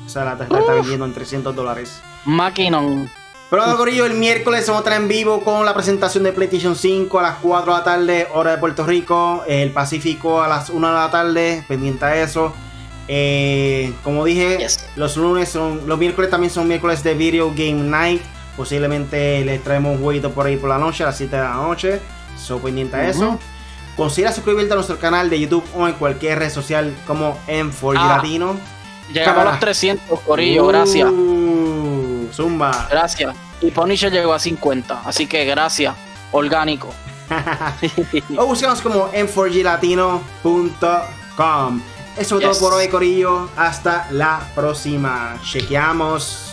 O sea, la tarjeta está vendiendo en 300 dólares. Maquinon. Pero bueno, Corillo, el miércoles vamos a estar en vivo con la presentación de PlayStation 5 a las 4 de la tarde, hora de Puerto Rico. El Pacífico a las 1 de la tarde, pendiente a eso. Eh, como dije, los lunes son, los miércoles también son miércoles de Video Game Night. Posiblemente les traemos un jueguito por ahí por la noche, a las 7 de la noche. So pendiente a eso. Considera suscribirte a nuestro canal de YouTube o en cualquier red social como en 4 ah, Latino. Llegamos a los 300, Corillo, gracias. Uh, zumba. Gracias. Y Punisher llegó a 50, así que gracias. Orgánico. [laughs] o buscamos como en 4glatino.com. Eso es todo por hoy, Corillo. Hasta la próxima. Chequeamos.